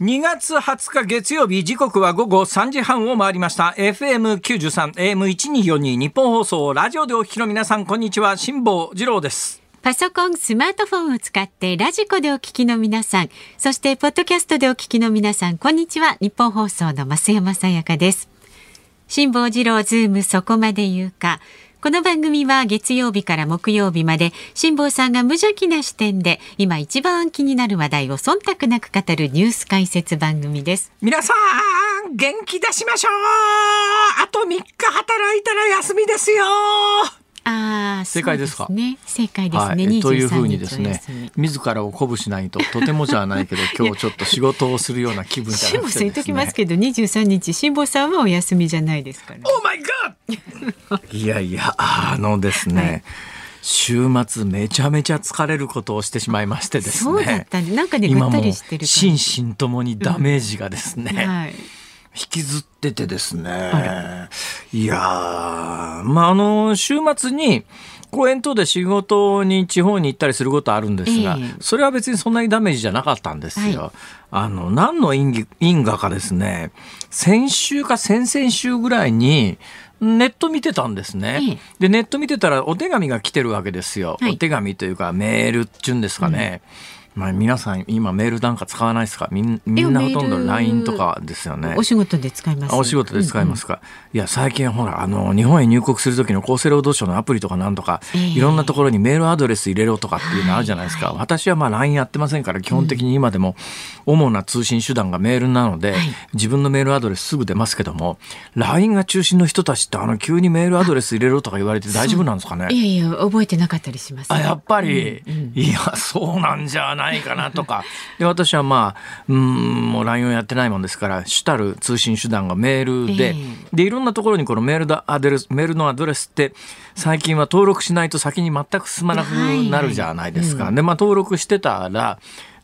2月20日月曜日時刻は午後3時半を回りました FM93 AM1242 ニッポン放送ラジオでお聞きの皆さんこんにちは辛坊治郎ですパソコン、スマートフォンを使ってラジコでお聞きの皆さん、そしてポッドキャストでお聞きの皆さん、こんにちは。ニッポン放送の増山さやかです。辛坊治郎ズームそこまで言うか。この番組は月曜日から木曜日まで辛坊さんが無邪気な視点で今一番気になる話題を忖度なく語るニュース解説番組です。皆さん元気出しましょうあと3日働いたら休みですよああ、正解ですか？ね。正解ですね。はい、というふうに23ですね自らを鼓舞しないととてもじゃないけど 今日ちょっと仕事をするような気分じゃ辛坊さん言っときますけど、23日辛坊さんはお休みじゃないですから。オーマイガーいやいやあのですね、はい週末めちゃめちゃ疲れることをしてしまいましてですねそうだったんで、なんかね、ぐったりしてる。心身ともにダメージがですね、はい。引きずっててですねいやーまああの週末に公園等で仕事に地方に行ったりすることあるんですが、ええそれは別にそんなにダメージじゃなかったんですよ。はあの何の因果かですね先週か先々週ぐらいにネット見てたんですね。でネット見てたらお手紙が来てるわけですよ。はいお手紙というかメールっていうんですかね。まあ皆さん今メールなんか使わないですか？みんみんなほとんど LINE とかですよね。お仕事で使います。あお仕事で使いますか、いや最近ほらあの日本へ入国する時の厚生労働省のアプリとかなんとか、ええ。いろんなところにメールアドレス入れろとかっていうのあるじゃないですか、私はまあ LINE やってませんから基本的に今でも主な通信手段がメールなので、はい。自分のメールアドレスすぐ出ますけども LINE が中心の人たちってあの急にメールアドレス入れろとか言われて大丈夫なんですかね？いやいや、覚えてなかったりします。あやっぱり、いやそうなんじゃないかなとか。で私はまあうんもう LINE をやってないもんですから主たる通信手段がメールで、えでいろんなところにこのメールのアドレスメールのアドレスって最近は登録しないと先に全く進まなくなるじゃないですか。でまあ登録してたら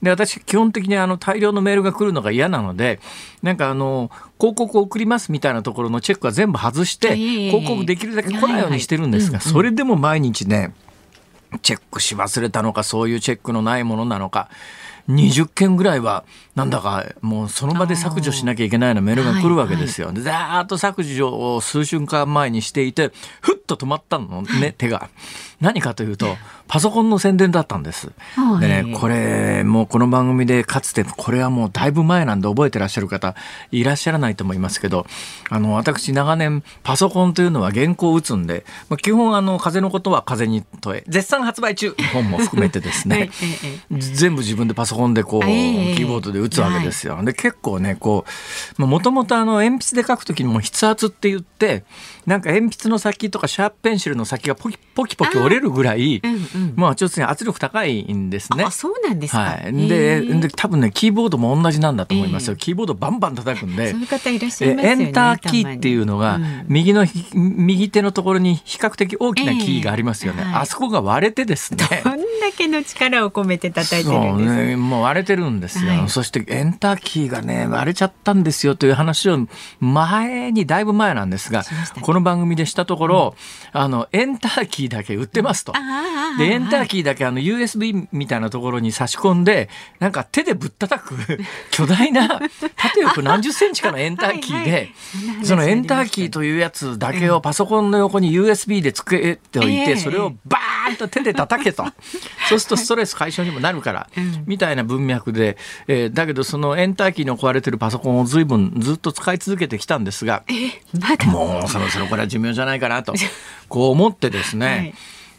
で私基本的にあの大量のメールが来るのが嫌なのでなんかあの広告を送りますみたいなところのチェックは全部外してええ。広告できるだけ来ないようにしてるんですがそれでも毎日ねチェックし忘れたのかそういうチェックのないものなのか20件ぐらいはなんだかもうその場で削除しなきゃいけないようなメールが来るわけですよ。でざーっと削除を数週間前にしていてふっと止まったのね手が。何かというとパソコンの宣伝だったんです。はい。でねこれもうこの番組でかつてこれはもうだいぶ前なんで覚えてらっしゃる方いらっしゃらないと思いますけどあの私長年パソコンというのは原稿を打つんで、まあ、基本あの風のことは風に問え絶賛発売中本も含めてですね、は いええ全部自分でパソコンでこう、ええキーボードで打つわけですよ。で結構ねこうもともと鉛筆で書く時にも筆圧って言ってなんか鉛筆の先とかシャープペンシルの先がポキポキポキ折れるぐらい、うんうん。まあちょっとね圧力高いんですね。あ、。そうなんですか。はい、へでえで多分ねキーボードも同じなんだと思いますよ、ええ。キーボードバンバン叩くんで。そういう方いらっしゃいますよね。エンターキーっていうのがうん。右のひ右手のところに比較的大きなキーがありますよね、ええはい。あそこが割れてですね。どんだけの力を込めて叩いてるんですか。ね、もう割れてるんですよ、はい。そしてエンターキーがね割れちゃったんですよという話を前にだいぶ前なんですがね。この番組でしたところ、あのエンターキーだけ売ってますと。でエンターーキーだけあの USB みたいなところに差し込んでなんか手でぶったたく 巨大な縦横何十センチかのエンターキーはいではいそのエンターキーというやつだけをパソコンの横に USB でつけておいええ。てそれをバーンと手で叩けと。そうするとストレス解消にもなるからうん。みたいな文脈でえーだけどそのエンターキーの壊れてるパソコンを随分ずっと使い続けてきたんですがもうそろそろこれは寿命じゃないかなと こう思ってですね、はい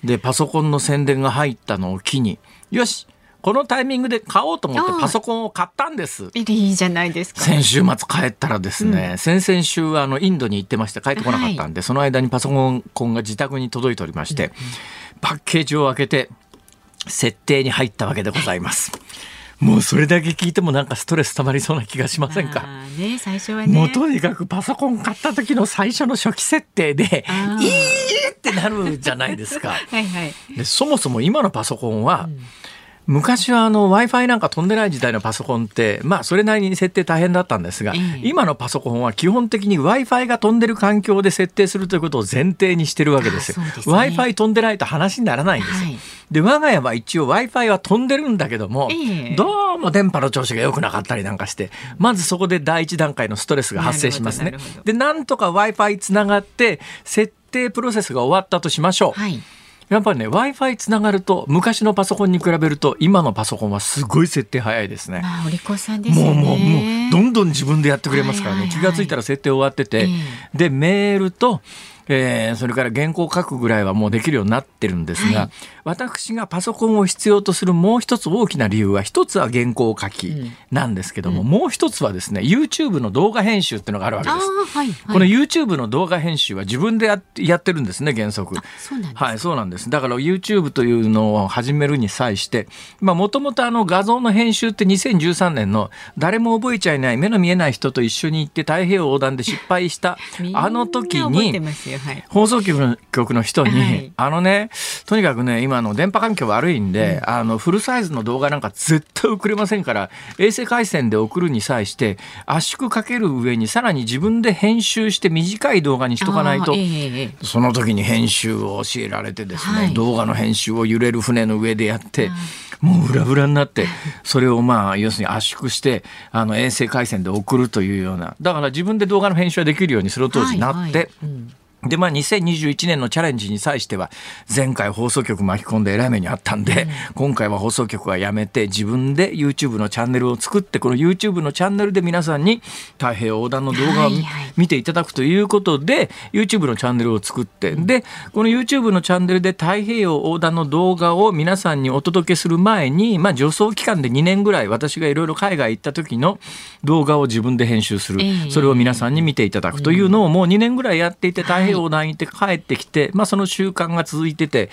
でパソコンの宣伝が入ったのを機によしこのタイミングで買おうと思ってパソコンを買ったんです。いいじゃないですか。先週末帰ったらですね、先々週はあのインドに行ってまして帰ってこなかったんで、その間にパソコンが自宅に届いておりまして、パッケージを開けて設定に入ったわけでございます。もうそれだけ聞いてもなんかストレス溜まりそうな気がしませんか？ね、最初はね。もうとにかくパソコン買った時の最初の初期設定でいいってなるじゃないですか。はいはい。でそもそも今のパソコンは、昔はあの Wi-Fi なんか飛んでない時代のパソコンってまあそれなりに設定大変だったんですが、ええ今のパソコンは基本的に Wi-Fi が飛んでる環境で設定するということを前提にしてるわけですよ。あそうですね Wi-Fi 飛んでないと話にならないんですよ。はいで我が家は一応 Wi-Fi は飛んでるんだけども、ええどうも電波の調子が良くなかったりなんかしてまずそこで第一段階のストレスが発生しますねでなんとか Wi-Fi つながって設定プロセスが終わったとしましょう。はい。やっぱりね Wi-Fi つながると昔のパソコンに比べると今のパソコンはすごい設定早いですね。まあお利口さんですよね。もうもうもうどんどん自分でやってくれますからね、はいはいはい気がついたら設定終わってて、えでメールと、えーそれから原稿書くぐらいはもうできるようになってるんですが、はい私がパソコンを必要とするもう一つ大きな理由は一つは原稿書きなんですけども、もう一つはですね YouTube の動画編集っていうのがあるわけです。はい、はい。この YouTube の動画編集は自分でやってやってるんですね原則。はい、そうなんです。だから YouTube というのを始めるに際して、まあもともとあの画像の編集って2013年の誰も覚えちゃいない目の見えない人と一緒に行って太平洋横断で失敗した あの時覚えてにはい。放送局の局の人に、はい。あのねとにかくね今の電波環境悪いんで、あのフルサイズの動画なんか絶対送れませんから衛星回線で送るに際して圧縮かける上にさらに自分で編集して短い動画にしとかないとええええ。その時に編集を教えられてですね、はい。動画の編集を揺れる船の上でやって、もう裏裏になってそれをまあ要するに圧縮してあの衛星回線で送るというような。だから自分で動画の編集ができるようにその当時なって。はいはい。うんでまあ、2021年のチャレンジに際しては前回放送局巻き込んでえらい目にあったんで、今回は放送局はやめて自分で YouTube のチャンネルを作ってこの YouTube のチャンネルで皆さんに太平洋横断の動画を見,、ていただくということで YouTube のチャンネルを作ってでこの YouTube のチャンネルで太平洋横断の動画を皆さんにお届けする前に、まあ、助走期間で2年ぐらい私がいろいろ海外行った時の動画を自分で編集する、ええ。それを皆さんに見ていただくというのをもう2年ぐらいやっていて太平洋横断行って帰ってきて、まあ、その習慣が続い。てて。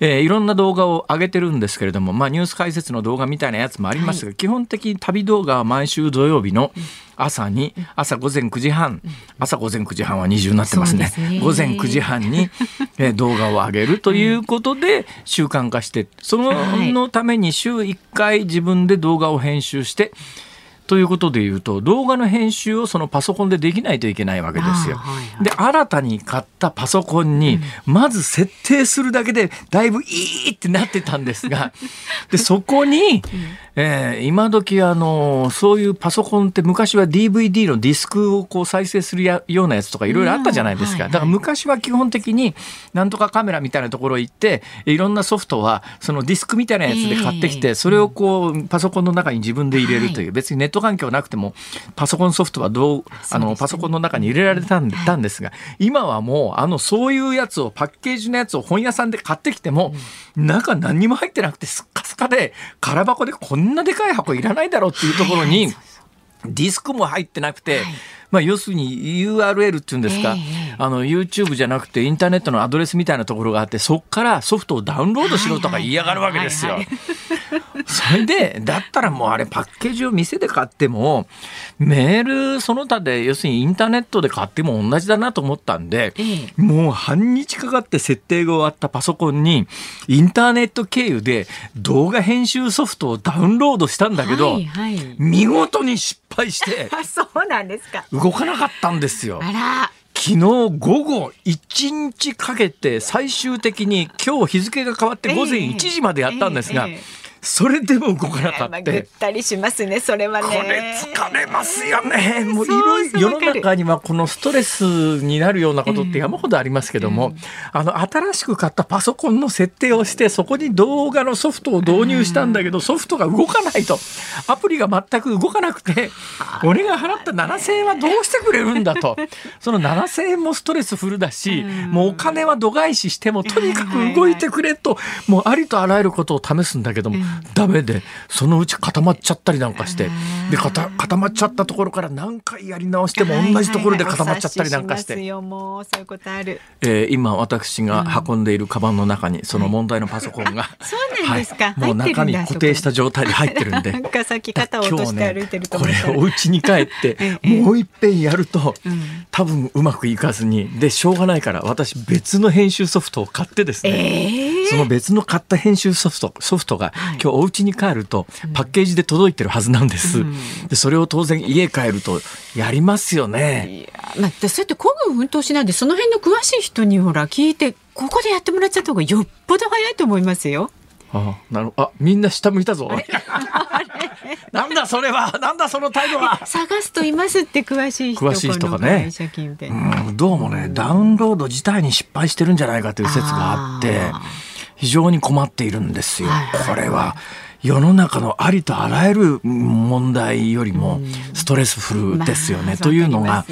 えーいろんな動画を上げてるんですけれども、まあ、ニュース解説の動画みたいなやつもありますが、基本的に旅動画は毎週土曜日の朝に朝午前9時半朝午前9時半は二重になってますね。すね。午前9時半に、えー動画を上げるということで習慣化してそのために週1回自分で動画を編集してということでいうと動画の編集をそのパソコンでできないといけないわけですよ。はいはい。で新たに買ったパソコンにまず設定するだけでだいぶいいってなってたんですが でそこに、えー今時あのそういうパソコンって昔は DVD のディスクをこう再生するやようなやつとかいろいろあったじゃないですか、うんはいはい。だから昔は基本的になんとかカメラみたいなところ行っていろんなソフトはそのディスクみたいなやつで買ってきて、ええそれをこうパソコンの中に自分で入れるという、はい別にネット環境なくてもパソコンソフトはどうあのパソコンの中に入れられたん,、はいたんですが今はもうあのそういうやつをパッケージのやつを本屋さんで買ってきても、中何にも入ってなくてすっかすかで空箱でこんなでかい箱いらないだろうっていうところに。ディスクも入ってなくて、はいまあ、要するに URL っていうんですか、ええあの YouTube じゃなくてインターネットのアドレスみたいなところがあってそこからソフトをダウンロードしろとか言いやがるわけですよ。それでだったらもうあれパッケージを店で買ってもメールその他で要するにインターネットで買っても同じだなと思ったんで、えもう半日かかって設定が終わったパソコンにインターネット経由で動画編集ソフトをダウンロードしたんだけど、はいはい、見事に失敗してあ そうなんですか動かなかったんですよ。昨日午後1日かけて最終的に今日日付が変わって午前1時までやったんですが、ええええそれでも動かなかまあ、った。ぐったりしますねそれはね。これ疲れますよね。もういろいろ世の中にはこのストレスになるようなことって山ほどありますけども、あの新しく買ったパソコンの設定をしてそこに動画のソフトを導入したんだけどソフトが動かないとアプリが全く動かなくて俺が払った7,000円はどうしてくれるんだと。その7,000円もストレスフルだしもうお金は度外視してもとにかく動いてくれともうありとあらゆることを試すんだけどもダメでそのうち固まっちゃったりなんかして。で固固まっちゃったところから何回やり直しても同じところで固まっちゃったりなんかしはいはいはいお察しますて。よもうそういうことある。えー今私が運んでいるカバンの中にその問題のパソコンが、そうなんですか？はい。もう中に固定した状態で入ってるんで。なんかさっき肩を落として歩いてるとこれ思ったら、お家に帰ってええ。もう一遍やるとうん。多分うまくいかずにでしょうがないから私別の編集ソフトを買ってですね、ええその別の買った編集ソフトソフトが、今日お家に帰るとパッケージで届いてるはずなんです、うん、でそれを当然家帰るとやりますよね。いや、まあ、そうやって孤軍奮闘しないでその辺の詳しい人にほら聞いてここでやってもらっちゃった方がよっぽど早いと思いますよ。あなるあみんな下向いたぞ。なんだそれは？なんだその態度は？探すといますって詳しい人詳しい人がね。うんどうもねダウンロード自体に失敗してるんじゃないかという説があって非常に困っているんですよ、これは世の中のありとあらゆる問題よりもストレスフルですよね。まあ、というのが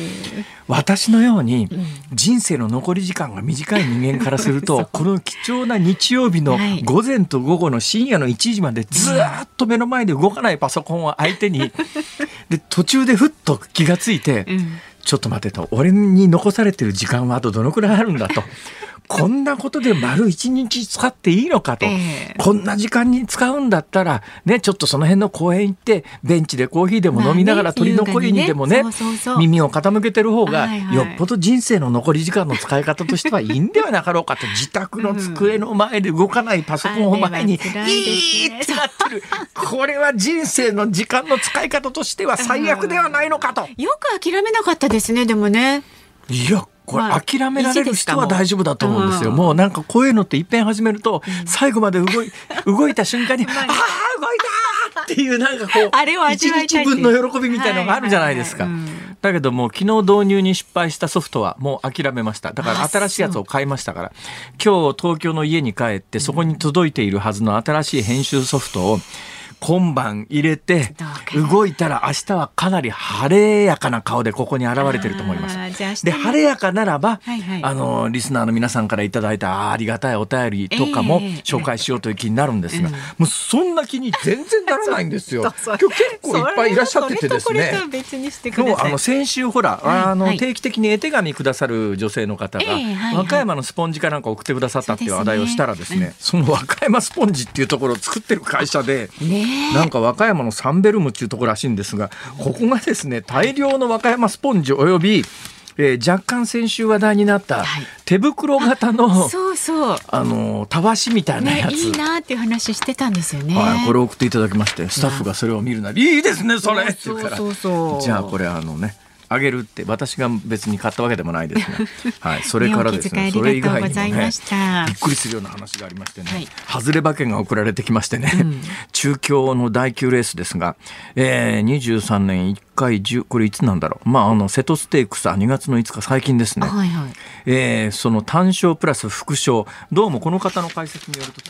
私のように人生の残り時間が短い人間からすると この貴重な日曜日の午前と午後の深夜の1時までずっと目の前で動かないパソコンを相手に で途中でふっと気がついて、ちょっと待てと俺に残されてる時間はあとどのくらいあるんだと。こんなことで丸一日使っていいのかと、えー、こんな時間に使うんだったら、ね、ちょっとその辺の公園行ってベンチでコーヒーでも飲みながら鳥の声にでもね,、耳を傾けてる方が、よっぽど人生の残り時間の使い方としてはいいんではなかろうかと。自宅の机の前で動かないパソコンを前に、いいってなってる。これは人生の時間の使い方としては最悪ではないのかと。よく諦めなかったですねでもね。いやこれ諦められる人は大丈夫だと思うんですよ。もうなんかこういうのって一遍始めると、最後まで動い動いた瞬間に、ああ動いたっていうなんかこう あれを一日分の喜びみたいのがあるじゃないですか。だけども昨日導入に失敗したソフトはもう諦めました。だから新しいやつを買いましたから。今日東京の家に帰ってそこに届いているはずの新しい編集ソフトを今晩入れて動いたら明日はかなり晴れやかな顔でここに現れてると思います。で晴れやかならば、はいはい、あのリスナーの皆さんからいただいたありがたいお便りとかも紹介しようという気になるんですが、えー、もうそんな気に全然ならないんですよ。今日結構いっぱいいらっしゃっててですね。今日あの先週ほら、はい、あの定期的に絵手紙くださる女性の方が、えーはいはい、和歌山のスポンジかなんか送ってくださったっていう話題をしたらですね、そ、ね。うん、の和歌山スポンジっていうところを作ってる会社で。ねなんか和歌山のサンベルムっていうところらしいんですがここがですね大量の和歌山スポンジおよびえー、若干先週話題になった手袋型の、はい、そうそう。あのたわしみたいなやつ、ね、いいなっていう話してたんですよね、はい、これを送っていただきましてスタッフがそれを見るなりいいですねそれって言うから。じゃあこれあのねあげるって私が別に買ったわけでもないですが、はい、それからですねそれ以外にもねびっくりするような話がありましてね、はい、外れ馬券が送られてきましてね、うん、中京の第9レースですが、えー、23年1回10これいつなんだろう、まあ、あの瀬戸ステークスは2月の5日最近ですね、はいはい、えー、その単勝プラス副賞どうもこの方の解説によると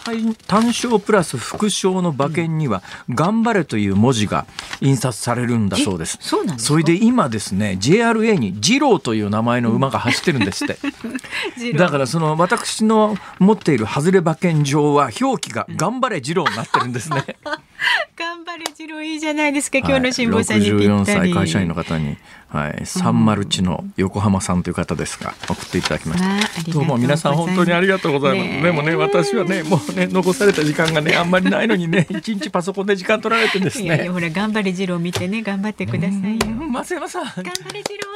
単勝プラス副賞の馬券には「頑張れ」という文字が印刷されるんだそうです。そうなんですそれで今ですね JRA に二郎という名前の馬が走ってるんですって。だからその私の持っている外れ馬券上は表記が「頑張れ二郎」になってるんですね。頑張れ次郎いいじゃないですか、今日の辛抱さんにぴったり、歳会社員の方に、はい、サンマルチの横浜さんという方ですが送っていただきました。どうも皆さん本当にありがとうございます。ね、でもね私はねもうね残された時間がねあんまりないのにね 一日パソコンで時間取られてですね。いやいやほら頑張れ次郎見てね頑張ってくださいよ。増山さん。頑張れ次郎。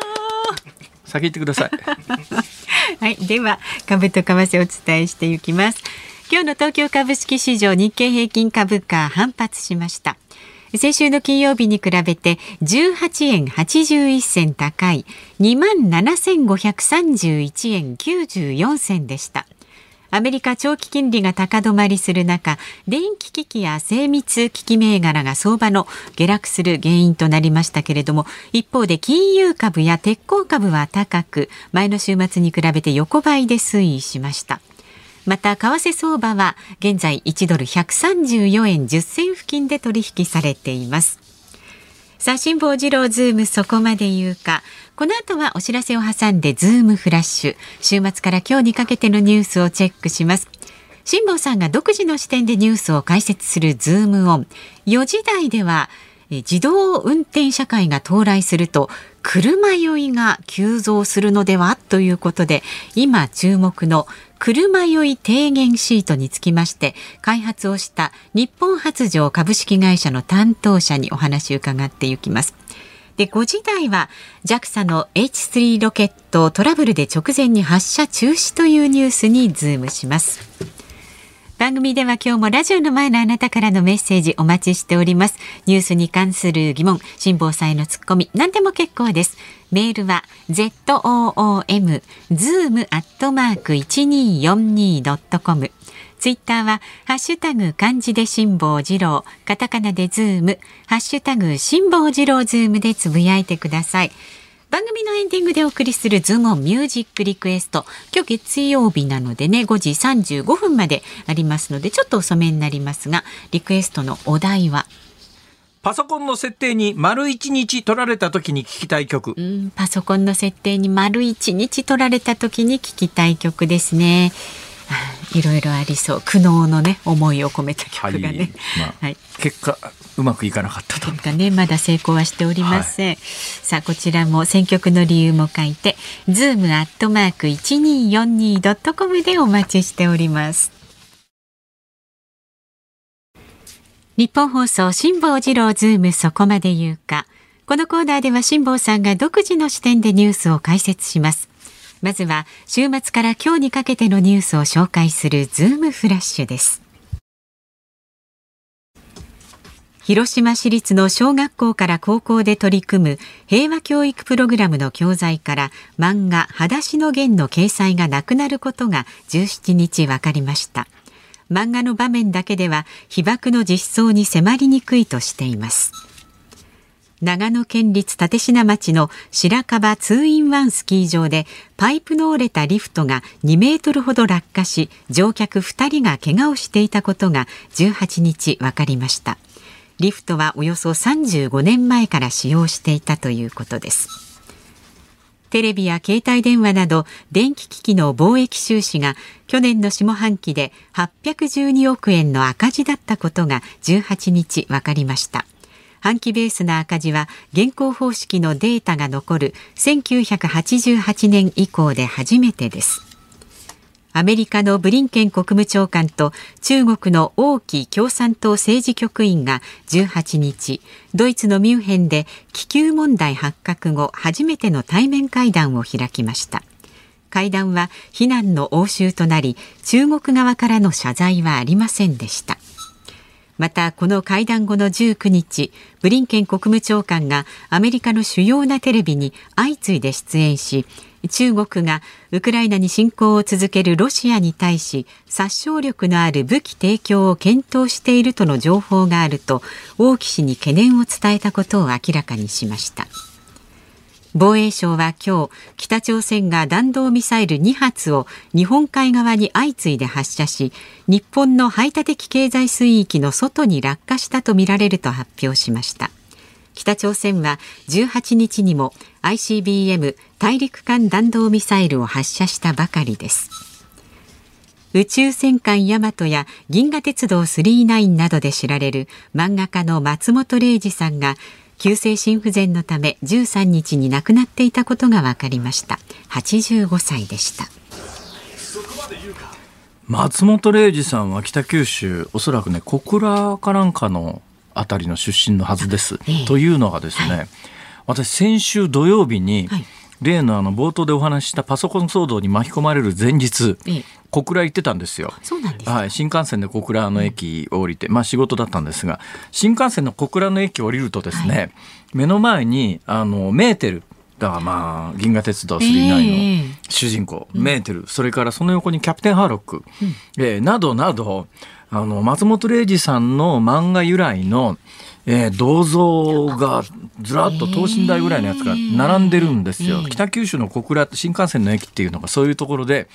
先行ってください。はいでは株と為替お伝えしていきます。今日の東京株式市場日経平均株価反発しました。先週の金曜日に比べて18円81銭高い2万7531円94銭でした。アメリカ長期金利が高止まりする中電気機器や精密機器銘柄が相場の下落する原因となりましたけれども一方で金融株や鉄鋼株は高く前の週末に比べて横ばいで推移しました。また為替相場は現在1ドル134円10銭付近で取引されています。さあ辛坊治郎ズームそこまで言うか。この後はお知らせを挟んでズームフラッシュ。週末から今日にかけてのニュースをチェックします。辛坊さんが独自の視点でニュースを解説するズームオン。4時台では自動運転社会が到来すると車酔いが急増するのでは？ということで今注目の車酔い低減シートにつきまして開発をした日本発条株式会社の担当者にお話を伺っていきます。で5時台は JAXA の H3 ロケットトラブルで直前に発射中止というニュースにズームします。番組では今日もラジオの前のあなたからのメッセージお待ちしております。ニュースに関する疑問辛坊さんのツッコミ何でも結構です。メールは zoom zoom アットマーク 1242.com ツイッターは、ハッシュタグ漢字で辛坊治郎、カタカナでズーム、ハッシュタグ辛坊治郎ズームでつぶやいてください。番組のエンディングでお送りするズームミュージックリクエスト。今日月曜日なのでね、5時35分までありますので、ちょっと遅めになりますが、リクエストのお題は？パソコンの設定に丸一日取られた時に聞きたい曲。うん、パソコンの設定に丸一日取られた時に聞きたい曲ですね。いろいろありそう。苦悩のね思いを込めた曲がね、はい。まあはい、結果うまくいかなかったと。結果ねまだ成功はしておりません、はい、さあこちらも選曲の理由も書いてズームアットマーク一二四二ドットコムでお待ちしております。ニッポン放送辛坊治郎ズームそこまで言うか。このコーナーでは辛坊さんが独自の視点でニュースを解説しますまずは週末から今日にかけてのニュースを紹介するズームフラッシュです。広島市立の小学校から高校で取り組む平和教育プログラムの教材から漫画はだしのゲンの掲載がなくなることが17日分かりました。漫画の場面だけでは被爆の実相に迫りにくいとしています。長野県立立科町の白樺ツーインワンスキー場でパイプの折れたリフトが2メートルほど落下し乗客2人が怪我をしていたことが18日分かりました。リフトはおよそ35年前から使用していたということです。テレビや携帯電話など電気機器の貿易収支が去年の下半期で812億円の赤字だったことが18日分かりました。半期ベースの赤字は現行方式のデータが残る1988年以降で初めてです。アメリカのブリンケン国務長官と中国の王毅共産党政治局員が18日ドイツのミュンヘンで気球問題発覚後初めての対面会談を開きました。会談は非難の応酬となり中国側からの謝罪はありませんでした。またこの会談後の19日ブリンケン国務長官がアメリカの主要なテレビに相次いで出演し中国がウクライナに侵攻を続けるロシアに対し殺傷力のある武器提供を検討しているとの情報があると王毅氏に懸念を伝えたことを明らかにしました。防衛省は今日北朝鮮が弾道ミサイル2発を日本海側に相次いで発射し日本の排他的経済水域の外に落下したとみられると発表しました。北朝鮮は18日にも ICBM 大陸間弾道ミサイルを発射したばかりです。宇宙戦艦ヤマトや銀河鉄道999などで知られる漫画家の松本零士さんが急性心不全のため13日に亡くなっていたことが分かりました。85歳でした。松本零士さんは北九州おそらくね小倉かなんかのあたりの出身のはずです、ええ、というのがですね、はい、私先週土曜日に、はい例のあの冒頭でお話ししたパソコン騒動に巻き込まれる前日、ええ、小倉行ってたんですよ。すはい、新幹線で小倉の駅を降りて、うん、まあ仕事だったんですが、新幹線の小倉の駅を降りるとですね、はい、目の前にあのメーテルだからまあ銀河鉄道999の主人公、えー、メーテル、それからその横にキャプテンハーロック、うん、えー、などなどあの松本零士さんの漫画由来のえー、銅像がずらっと等身大ぐらいのやつが並んでるんですよ、北九州の小倉新幹線の駅っていうのがそういうところで、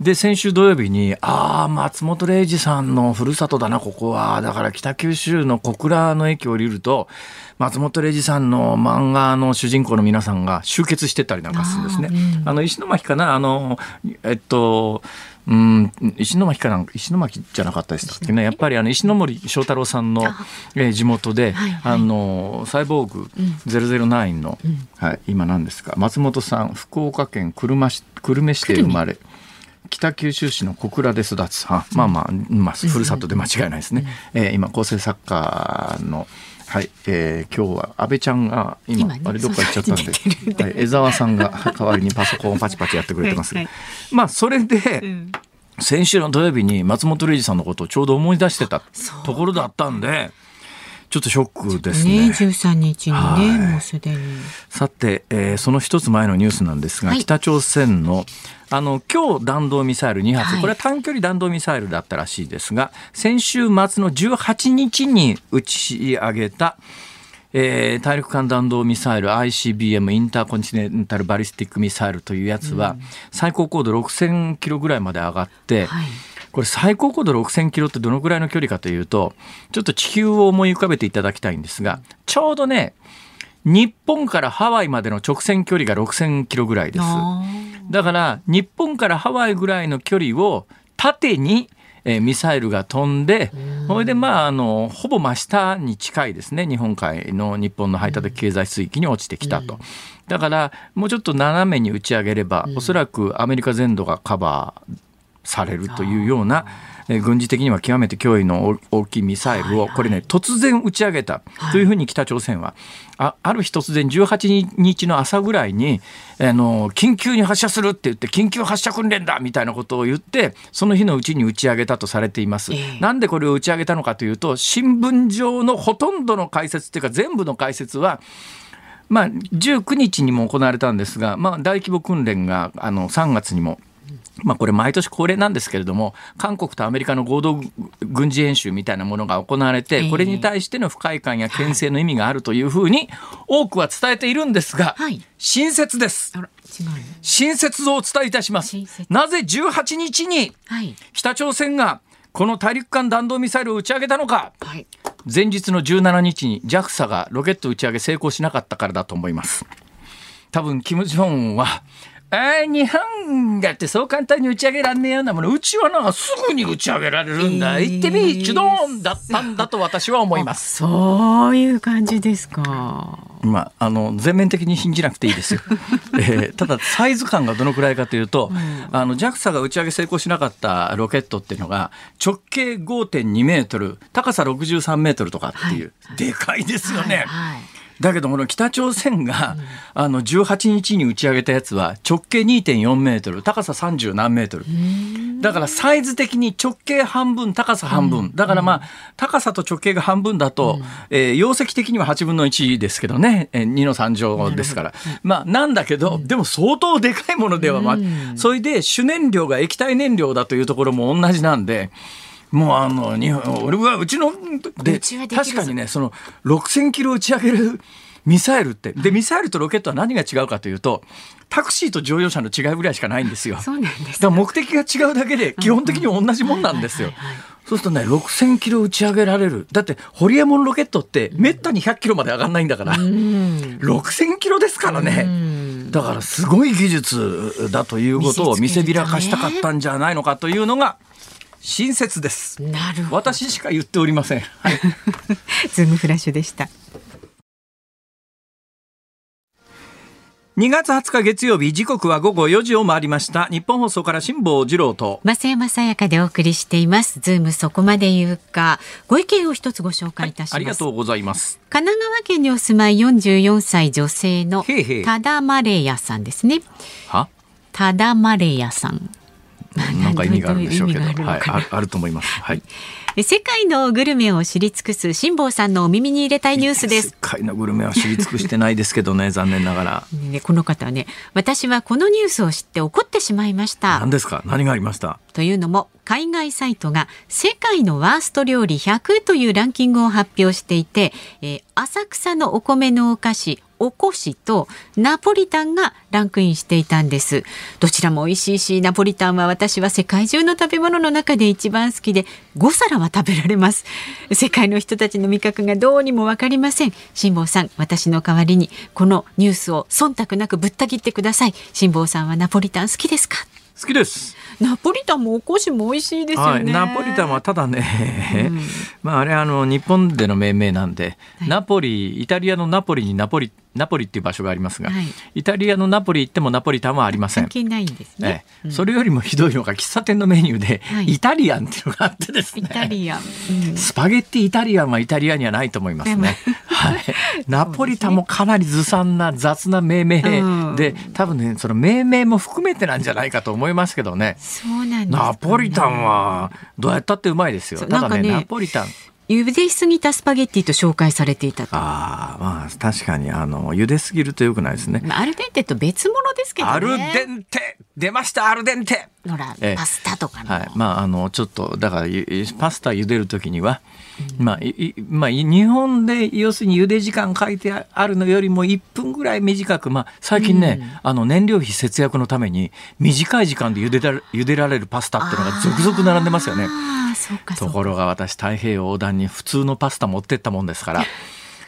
で先週土曜日にああ松本零士さんのふるさとだなここは。だから北九州の小倉の駅を降りると松本零士さんの漫画の主人公の皆さんが集結してたりなんかするんですね。あの石巻かなあのえっとうん石巻かなん石巻じゃなかったですっけね。やっぱりあの石森章太郎さんの、えー、地元で、はいはい、あのサイボーグ009の、うん、はい、今何ですか松本さん福岡県久留米市久留米市で生まれ。北九州市の小倉で育つあまあまあ、まあ、ふるさとで間違いないですね、うん、えー、今構成作家のはい、えー、今日は安倍ちゃんが今、ね、あれどっか行っちゃったんで、はい、江澤さんが代わりにパソコンを パチパチやってくれてます。はいはい、まあそれで、うん先週の土曜日に松本零士さんのことをちょうど思い出してたところだったんで、ちょっとショックですね。ね13日にね、はいもうすでに。さて、えーその一つ前のニュースなんですが、はい北朝鮮のあの今日弾道ミサイル2発、はい。これは短距離弾道ミサイルだったらしいですが先週末の18日に打ち上げた、えー大陸間弾道ミサイル ICBM インターコンチネンタルバリスティックミサイルというやつは、最高高度6000キロぐらいまで上がって、はい。これ最高高度6000キロってどのぐらいの距離かというとちょっと地球を思い浮かべていただきたいんですがちょうどね日本からハワイまでの直線距離が6000キロぐらいです。あだから日本からハワイぐらいの距離を縦にえーミサイルが飛んで、それでまああのほぼ真下に近いですね日本海の日本の排他的経済水域に落ちてきたと。だからもうちょっと斜めに打ち上げれば、おそらくアメリカ全土がカバーされるというような、えー軍事的には極めて脅威の大大きいミサイルをこれね突然打ち上げたというふうに北朝鮮はあある日突然18日の朝ぐらいにあの緊急に発射するって言って緊急発射訓練だみたいなことを言ってその日のうちに打ち上げたとされています。ええなんでこれを打ち上げたのかというと新聞上のほとんどの解説っていうか全部の解説はまあ、19日にも行われたんですが、まあ、大規模訓練があの3月にも。まあ、これ毎年恒例なんですけれども韓国とアメリカの合同軍事演習みたいなものが行われええ。てこれに対しての不快感や牽制の意味があるというふうに多くは伝えているんですがはい。新説です。新説をお伝えいたします。なぜ18日にはい。北朝鮮がこの大陸間弾道ミサイルを打ち上げたのか？はい。前日の17日に JAXA がロケット打ち上げ成功しなかったからだと思います。多分キム・ジョンはえー、日本だってそう簡単に打ち上げられねえようなものうちはなすぐに打ち上げられるんだ、えー行ってみチュドーンだったんだと私は思います。そういう感じですか。まあ、あの全面的に信じなくていいですよ、えーただサイズ感がどのくらいかというと、あの JAXA が打ち上げ成功しなかったロケットっていうのが直径5.2メートル高さ63メートルとかっていう、でかいですよね。はい。だけどこの北朝鮮が、あの18日に打ち上げたやつは直径2.4メートル高さ30何メートル。だからサイズ的に直径半分高さ半分、だからまあ高さと直径が半分だと、えー容積的には8分の1ですけどね、えー2の3乗ですから。まあなんだけど、でも相当でかいものでは、まあそれで主燃料が液体燃料だというところも同じなんで。もうあの日本俺はうちので確かにねその6000キロ打ち上げるミサイルってでミサイルとロケットは何が違うかというとタクシーと乗用車の違いぐらいしかないんですよ。そうなんです。だ目的が違うだけで基本的に同じもんなんですよ。そうするとね6000キロ打ち上げられる。だってホリエモンロケットってめったに100キロまで上がんないんだから、6000キロですからね。だからすごい技術だということを見せびらかしたかったんじゃないのかというのが新説です。なるほど。私しか言っておりません。はい ズームフラッシュでした。2月20日月曜日時刻は午後4時を回りました日本放送から辛坊治郎と増山さやかでお送りしています。ズームそこまで言うか。ご意見を一つご紹介いたします。ありがとうございます神奈川県にお住まい44歳女性のただまれやさんですね。は？ただまれやさん。なんか意味があるんでしょうけど。はい。ああると思います。はい。え世界のグルメを知り尽くす辛坊さんのお耳に入れたいニュースです。世。界のグルメは知り尽くしてないですけどね 残念ながら。ね、この方はね私はこのニュースを知って怒ってしまいました。何ですか？何がありました？というのも海外サイトが世界のワースト料理100というランキングを発表していて、えー浅草のお米のお菓子おこしとナポリタンがランクインしていたんです。どちらも美味しいしナポリタンは私は世界中の食べ物の中で一番好きで5皿は食べられます。世界の人たちの味覚がどうにもわかりません。辛坊さん私の代わりにこのニュースを忖度なくぶった切ってください。辛坊さんはナポリタン好きですか？好きです。ナポリタンもおこしも美味しいですよね。はい、ナポリタンはただね、まああれあの日本での命名なんで、はいナポリイタリアのナポリにナポリナポリっていう場所がありますが、はいイタリアのナポリ行ってもナポリタンはありません関。係ないんですねえ。えそれよりもひどいのが喫茶店のメニューで、はいイタリアンっていうのがあってですイねタリアン。うんスパゲッティイタリアンはイタリアにはないと思いますね。はい、ナポリタンもかなりずさんな雑な命名で、うん多分ねその命名も含めてなんじゃないかと思思いますけどね。そうなんです、ね、ナポリタンはどうやったってうまいですよ。ただね、ねナポリタン。茹ですぎたスパゲッティと紹介されていたと。ああ、まあ確かにあの茹ですぎると良くないですね。アルデンテと別物ですけどね。アルデンテ出ましたアルデンテ。ほらパスタとかはい、まああのちょっとだからパスタ茹でる時には。まあ、まあ、日本で要するに茹で時間書いてあるのよりも1分ぐらい短く、まあ、最近ね、うん、あの燃料費節約のために短い時間で茹でら茹でられるパスタっていうのが続々並んでますよね。ところが私太平洋横断に普通のパスタ持ってったもんですから。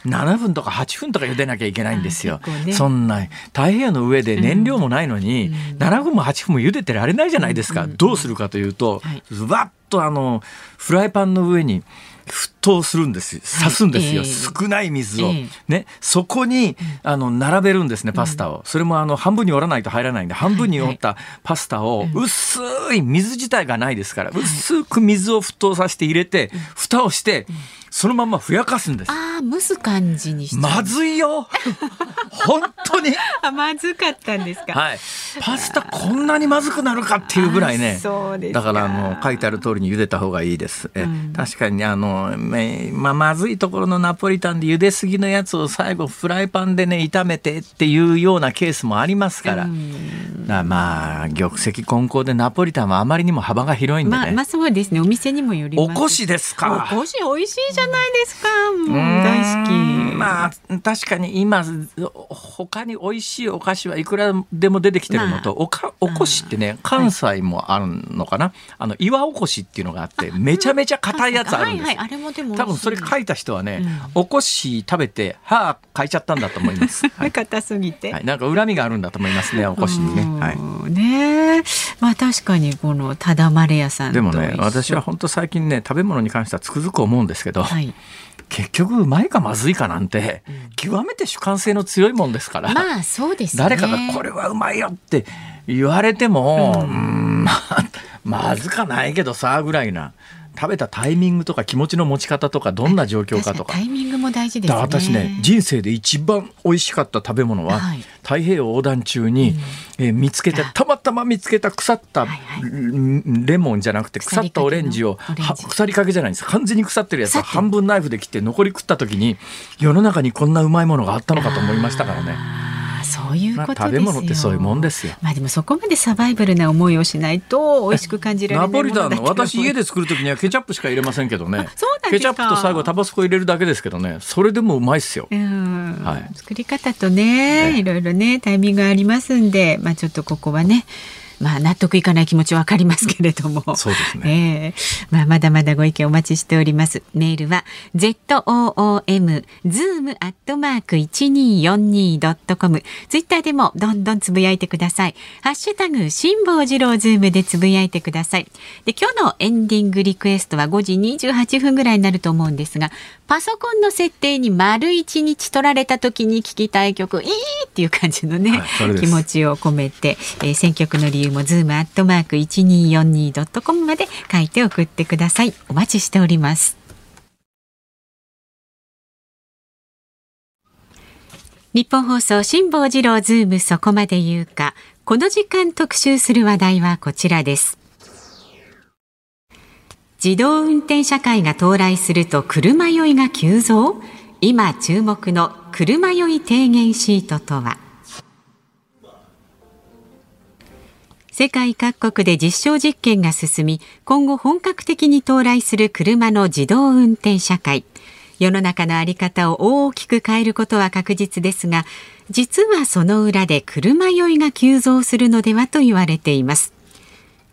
7分とか8分とか茹でなきゃいけないんですよ。ね、そんな太平洋の上で燃料もないのに、うん、7分も8分も茹でてられないじゃないですか。うん、どうするかというと、はい、わっとあのフライパンの上に沸騰するんです刺すんですよ、はい、少ない水を、えー、ね、そこにあの並べるんですねパスタを、それもあの半分に折らないと入らないんで半分に折ったパスタを薄い水自体がないですから、薄く水を沸騰させて入れて蓋をしてそのままふやかすんです。ああ、蒸す感じにしまずいよ。本当に。あ、まずかったんですか。はい。パスタこんなにまずくなるかっていうぐらいね。そうですだからあの書いてある通りに茹でた方がいいです。え、うん、確かにあのまあまずいところのナポリタンで茹ですぎのやつを最後フライパンでね炒めてっていうようなケースもありますから。うん、だまあ玉石混交でナポリタンはあまりにも幅が広いんでね。まあ、まあ、そうですね。お店にもよりおこしですか。おこし美味しいじゃないですか。大好き。まあ確かに今他に美味しいお菓子はいくらでも出てきてるのと、まあ、おかおこしってね関西もあるのかな、はい、あの岩おこしっていうのがあってめちゃめちゃ硬いやつあるんですよ。はいはい、多分それ書いた人はね、うん、おこし食べて歯あ書いちゃったんだと思います。はい、硬すぎて、はい、なんか恨みがあるんだと思いますねおこしにね。はい、ねまあ確かにこのただまれ屋さんでもね私は本当最近ね食べ物に関してはつくづく思うんですけど、はい、結局うまいかまずいかなんて、極めて主観性の強いもんですから、まあそうです、ね、誰かがこれはうまいよって言われても、うん、まあまずかないけどさぐらいな。食べたタイミングとか気持ちの持ち方とかどんな状況かとか。タイミングも大事ですね。私ね人生で一番美味しかった食べ物は、はい、太平洋横断中に、うん、えー、見つけたたまたま見つけた腐った、レモンじゃなくて腐ったオレンジを腐りかけじゃないんです。完全に腐ってるやつを半分ナイフで切って残り食った時に世の中にこんなうまいものがあったのかと思いましたからね。そういうこと、まあ、食べ物ってそういうもんですよ。まあでもそこまでサバイバルな思いをしないと美味しく感じられないナポリタンの私家で作る時にはケチャップしか入れませんけどね。ケチャップと最後タバスコ入れるだけですけどね。それでもうまいっすよ。はい。作り方とね、ね、いろいろねタイミングありますんで、まあちょっとここはね。まあ納得いかない気持ちわかりますけれども、そうですね。えー、まあまだまだご意見お待ちしております。メールは z o o m zoom アットマーク一二四二ドットコム。ツイッターでもどんどんつぶやいてください。ハッシュタグ辛坊治郎ズームでつぶやいてください。で今日のエンディングリクエストは5時28分ぐらいになると思うんですが、パソコンの設定に丸一日取られた時に聞きたい曲いいっていう感じのね、はい、気持ちを込めて、えー、選曲の理由もズームアットマーク一二四二ドットコムまで書いて送ってください。お待ちしております。日本放送辛坊治郎ズームそこまで言うか。この時間特集する話題はこちらです。自動運転社会が到来すると車酔いが急増？今注目の車酔い低減シートとは？世界各国で実証実験が進み今後本格的に到来する車の自動運転社会。世の中の在り方を大きく変えることは確実ですが実はその裏で車酔いが急増するのではと言われています。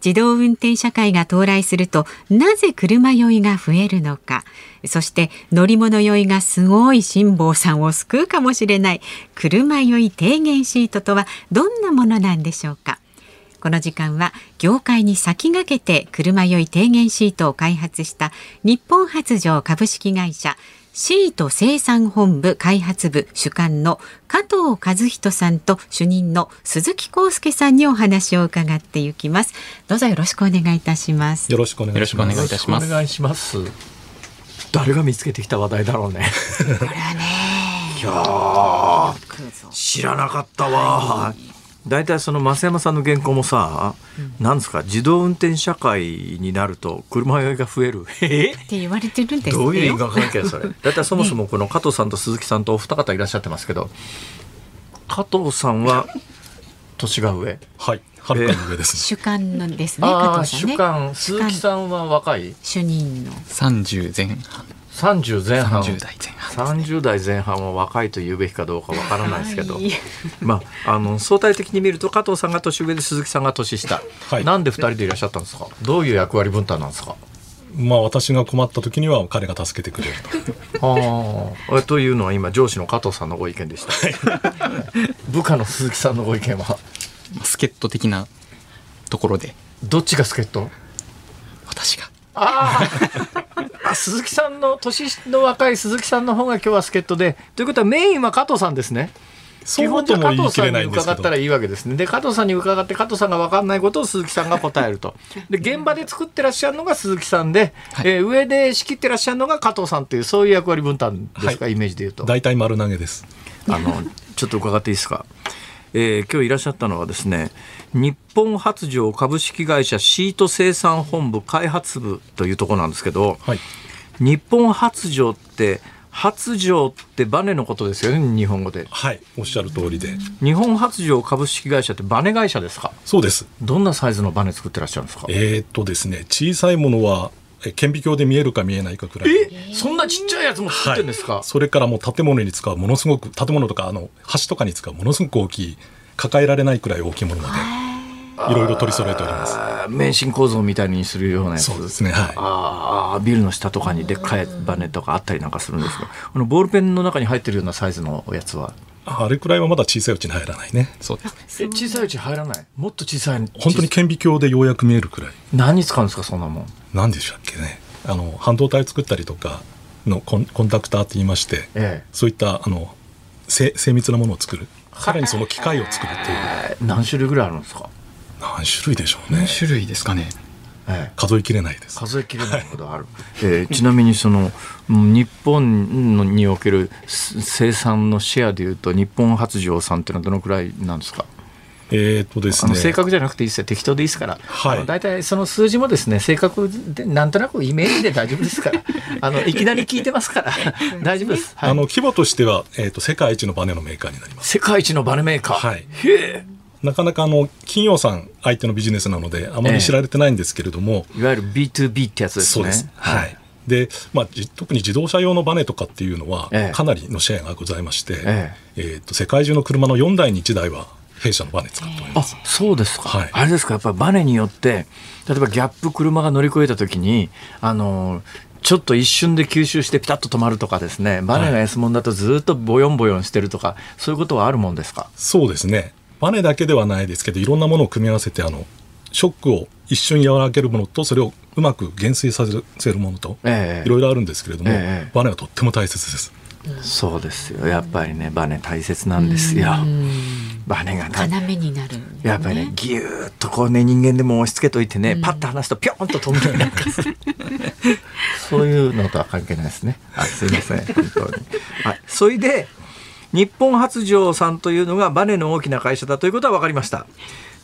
自動運転社会が到来するとなぜ車酔いが増えるのか。そして乗り物酔いがすごい辛坊さんを救うかもしれない。車酔い低減シートとはどんなものなんでしょうか。この時間は業界に先駆けて車酔い低減シートを開発した日本発情株式会社シート生産本部開発部主幹の加藤和人さんと主任の鈴木康介さんにお話を伺っていきます。どうぞよろしくお願いいたします。よろしくお願いします。いたしますお願いします。誰が見つけてきた話題だろうね。これはね。いや知らなかったわ、はい大体その増山さんの原稿もさ、うん、なんですか自動運転社会になると車酔いが増える。って言われてるんですどういう因果関係それ？大体そもそもこの加藤さんと鈴木さんとお二方いらっしゃってますけど加藤さんは年が上？はい。はるかに上です、主観のですね加藤さんね。主観鈴木さんは若い？主任の。30前半30前半。30代前半30代前半は若いと言うべきかどうかわからないですけど、はい、まああの相対的に見ると加藤さんが年上で鈴木さんが年下、はい、なんで2人でいらっしゃったんですか？どういう役割分担なんですか？まあ私が困った時には彼が助けてくれると。あというのは今上司の加藤さんのご意見でした。部下の鈴木さんのご意見は？助っ人的なところで。どっちが助っ人私があ あ鈴木さんの年の若い鈴木さんの方が今日は助っ人でということはメインは加藤さんですね基本じゃ加藤さんに伺ったらいいわけですね。で加藤さんに伺って加藤さんが分かんないことを鈴木さんが答えると。で現場で作ってらっしゃるのが鈴木さんで、はい、えー、上で仕切ってらっしゃるのが加藤さんというそういう役割分担ですか、はい、イメージでいうと。大体丸投げです。あのちょっと伺っていいですか？えー、今日いらっしゃったのはですね日本発情株式会社シート生産本部開発部というところなんですけど、はい、日本発情って発情ってバネのことですよね日本語で。はいおっしゃる通りで。日本発情株式会社ってバネ会社ですか？そうです。どんなサイズのバネ作ってらっしゃるんですか？えー、っとですね小さいものは顕微鏡で見えるか見えないかくらい。えそんなちっちゃいやつも作ってるんですか、はい、それからもう建物に使うものすごく建物とかあの橋とかに使うものすごく大きい抱えられないくらい大きいものまでいろいろ取り揃えております免震構造みたいにするようなやつそうですねはいああビルの下とかにでっかいバネとかあったりなんかするんですけどあのボールペンの中に入ってるようなサイズのやつは？あれくらいはまだ小さいうちに入らないね。そうえ小さいうち入らない？もっと小さい。本当に顕微鏡でようやく見えるくらい。何に使うんですかそんなもん？何でしたっけね。あの半導体作ったりとかのコンコンタクターって言いまして、ええ、そういったあの精精密なものを作る。さらにその機械を作るっていう。何種類ぐらいあるんですか？何種類でしょうね。種類ですかね。数えきれないです。数えきれないほどある、えー、ちなみにその日本における生産のシェアでいうと日本発情さんっていうのはどのくらいなんですか？えーとですね、正確じゃなくていいですよ適当でいいですから、はい、大体その数字もですね正確でなんとなくイメージで大丈夫ですから。あのいきなり聞いてますから。大丈夫です、はい、あの規模としては、えーと、世界一のバネのメーカーになります。世界一のバネメーカー、はい、へえなかなかあの企業さん相手のビジネスなのであまり知られてないんですけれども、ええ、いわゆる B2B ってやつですね。そうです。はい、でまあ、特に自動車用のバネとかっていうのは、かなりのシェアがございまして、ええ。ー、と世界中の車の4台に1台は弊社のバネ使っております。あそうですか、はい、あれですか。やっぱりバネによって例えばギャップ車が乗り越えた時にあのちょっと一瞬で吸収してピタッと止まるとかですね。バネが S もんだとずっとボヨンボヨンしてるとか、そういうことはあるもんですか？そうですねバネだけではないですけどいろんなものを組み合わせてあのショックを一瞬和らげるものとそれをうまく減衰させるものと、いろいろあるんですけれども、ええ、バネはとっても大切です。そうですよやっぱりねバネ大切なんですよ。バネが要になる、ね、やっぱりねぎゅーっとこうね人間でも押し付けといてね、うん、パッと離すとぴょんと飛んだりなんかするそういうのとは関係ないですねあすいません本当に。はい、それで日本発情さんというのがバネの大きな会社だということは分かりました。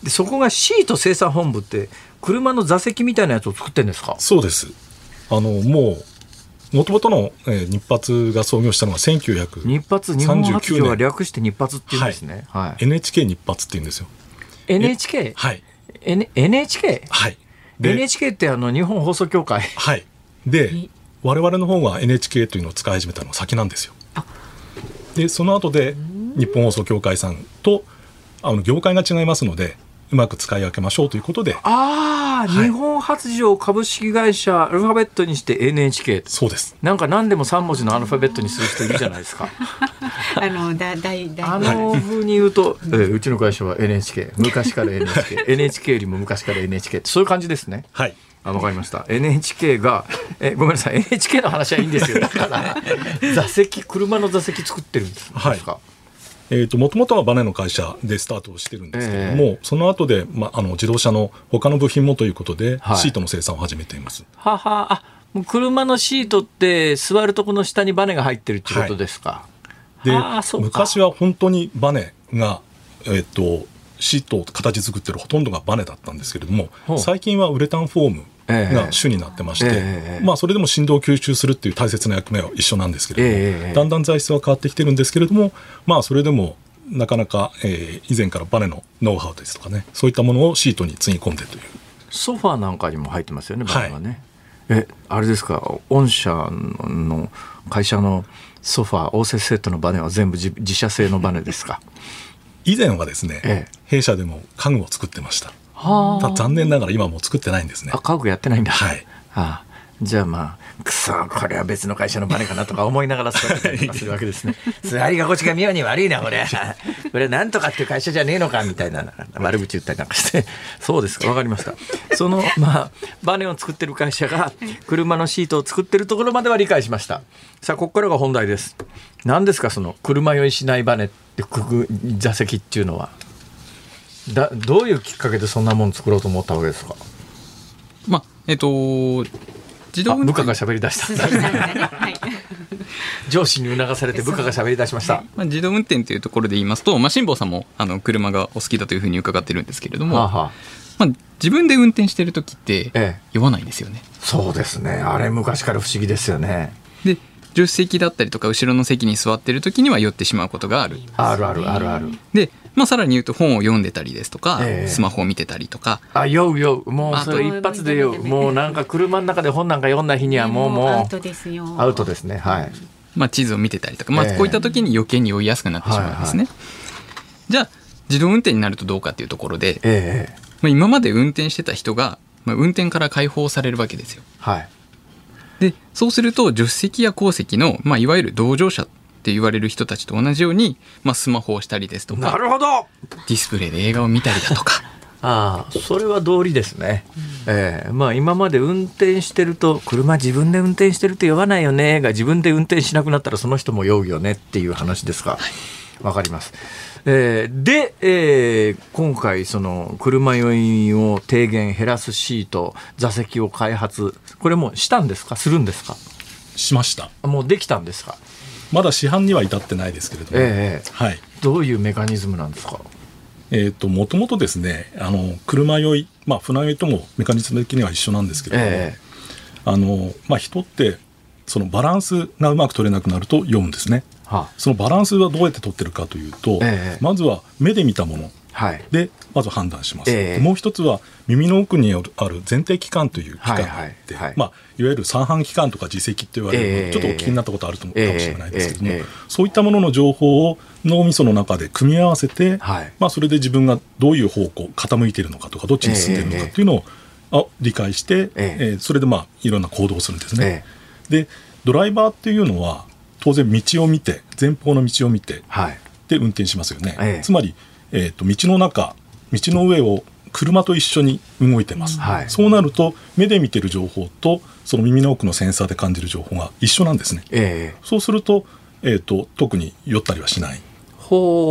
でそこがシート生産本部って車の座席みたいなやつを作ってるんですか？そうです。あのもうもともとの、えー、日発が創業したのが1939年。日発日本発情は略して日発っていうんですね、はい。はい、NHK 日発っていうんですよ。NHK? はい、N、NHK? はい。NHK ってあの日本放送協会。はい。で我々の方が NHK というのを使い始めたのは先なんですよでその後で日本放送協会さんとあの業界が違いますのでうまく使い分けましょうということで。ああ、はい、日本発情株式会社アルファベットにして NHK そうです。なんか何でも3文字のアルファベットにする人いるじゃないですか。あのだだいだあのふうに言うと、えー、うちの会社は NHK 昔から NHK NHK よりも昔から NHK そういう感じですね。はいあ分かりました。NHK がえごめんなさい。NHK の話はいいんですよ。だから座席車の座席作ってるんですか、はい。えーと、もともとはバネの会社でスタートをしてるんですけれども、えー、その後で、まあ、あの自動車の他の部品もということで、はい、シートの生産を始めています。はは。あ車のシートって座るとこの下にバネが入ってるってことですか？はい、で昔は本当にバネが、えーとシートを形作ってるほとんどがバネだったんですけれども最近はウレタンフォームええが主になってまして、ええ。まあ、それでも振動を吸収するっていう大切な役目は一緒なんですけれども、ええだんだん材質は変わってきてるんですけれども、まあ、それでもなかなか、えー以前からバネのノウハウですとかねそういったものをシートにつぎ込んでという。ソファーなんかにも入ってますよねバネがね、えあれですか？御社の会社のソファー応接セットのバネは全部自自社製のバネですか？以前はですね、ええ。弊社でも家具を作ってました残念ながら今はもう作ってないんですね。あ家具やってないんだ。はい。ああ。じゃあまあくそこれは別の会社のバネかなとか思いながら座ってたりとかするわけですね。座り心地が妙に悪いなこれ。これなんとかっていう会社じゃねえのかみたいな悪口言ったりなんかして。そうですか。わかりました。そのまあバネを作ってる会社が車のシートを作ってるところまでは理解しました。さあここからが本題です。何ですかその車酔いしないバネって座席っていうのはだどういうきっかけでそんなもの作ろうと思ったわけですか？まあえっと自動運転あ部下が喋り出した 上司に促されて部下が喋り出しました。まあ、自動運転というところで言いますと、まあ、辛坊さんもあの車がお好きだというふうに伺ってるんですけれども、はあはあまあ、自分で運転してる時ってええ酔わないんですよね。そうですね。あれ昔から不思議ですよね。で助手席だったりとか後ろの席に座ってる時には酔ってしまうことがある。あるあるあるある。で、まあ、さらに言うと本を読んでたりですとか、ええスマホを見てたりとかあ、酔う酔う。もうあそれ一発で酔う。もうなんか車の中で本なんか読んだ日にはもうもアウトですようアウトですね。はい。まあ、地図を見てたりとか、まあ、ええこういった時に余計に酔いやすくなってしまうんですね。じゃあ自動運転になるとどうかっていうところで、ええまあ、今まで運転してた人が、まあ、運転から解放されるわけですよ。はい。でそうすると助手席や後席の、まあ、いわゆる同乗者って言われる人たちと同じように、まあ、スマホをしたりですとかなるほど。ディスプレイで映画を見たりだとか。ああ、それは道理ですね。ええ。まあ今まで運転してると車自分で運転してると酔わないよねが自分で運転しなくなったらその人も酔うよねっていう話ですが、わかります。えーで、えー今回その車酔いを低減減らすシート座席を開発これもうしたんですか？するんですか？しました。もうできたんですか？まだ市販には至ってないですけれども、ええはい。どういうメカニズムなんですか？えー、ともともとですねあの車酔い、まあ、船酔いともメカニズム的には一緒なんですけれども、えあのまあ、人ってそのバランスがうまく取れなくなると酔うんですね。えはそのバランスはどうやって取ってるかというと、ええまずは目で見たもの。はいでまず判断します、ええ。もう一つは耳の奥にある前庭器官という器官があって、はいはいはい。まあ、いわゆる三半規管とか耳石って言われる、ええ。ちょっとお聞きになったことあると思うかもしれないですけども、ええ。ええそういったものの情報を脳みその中で組み合わせて、はい。まあ、それで自分がどういう方向傾いているのかとかどっちに進んでいるのかっていうのを、あ理解して、ええ。えーそれでまあいろんな行動をするんですね。え。でドライバーっていうのは当然道を見て前方の道を見てはい。で運転しますよね、ええ。つまり、えー、と道の中道の上を車と一緒に動いてます、はい。そうなると目で見てる情報とその耳の奥のセンサーで感じる情報が一緒なんですね。ええ。そうすると,、えー、と特に酔ったりはしない。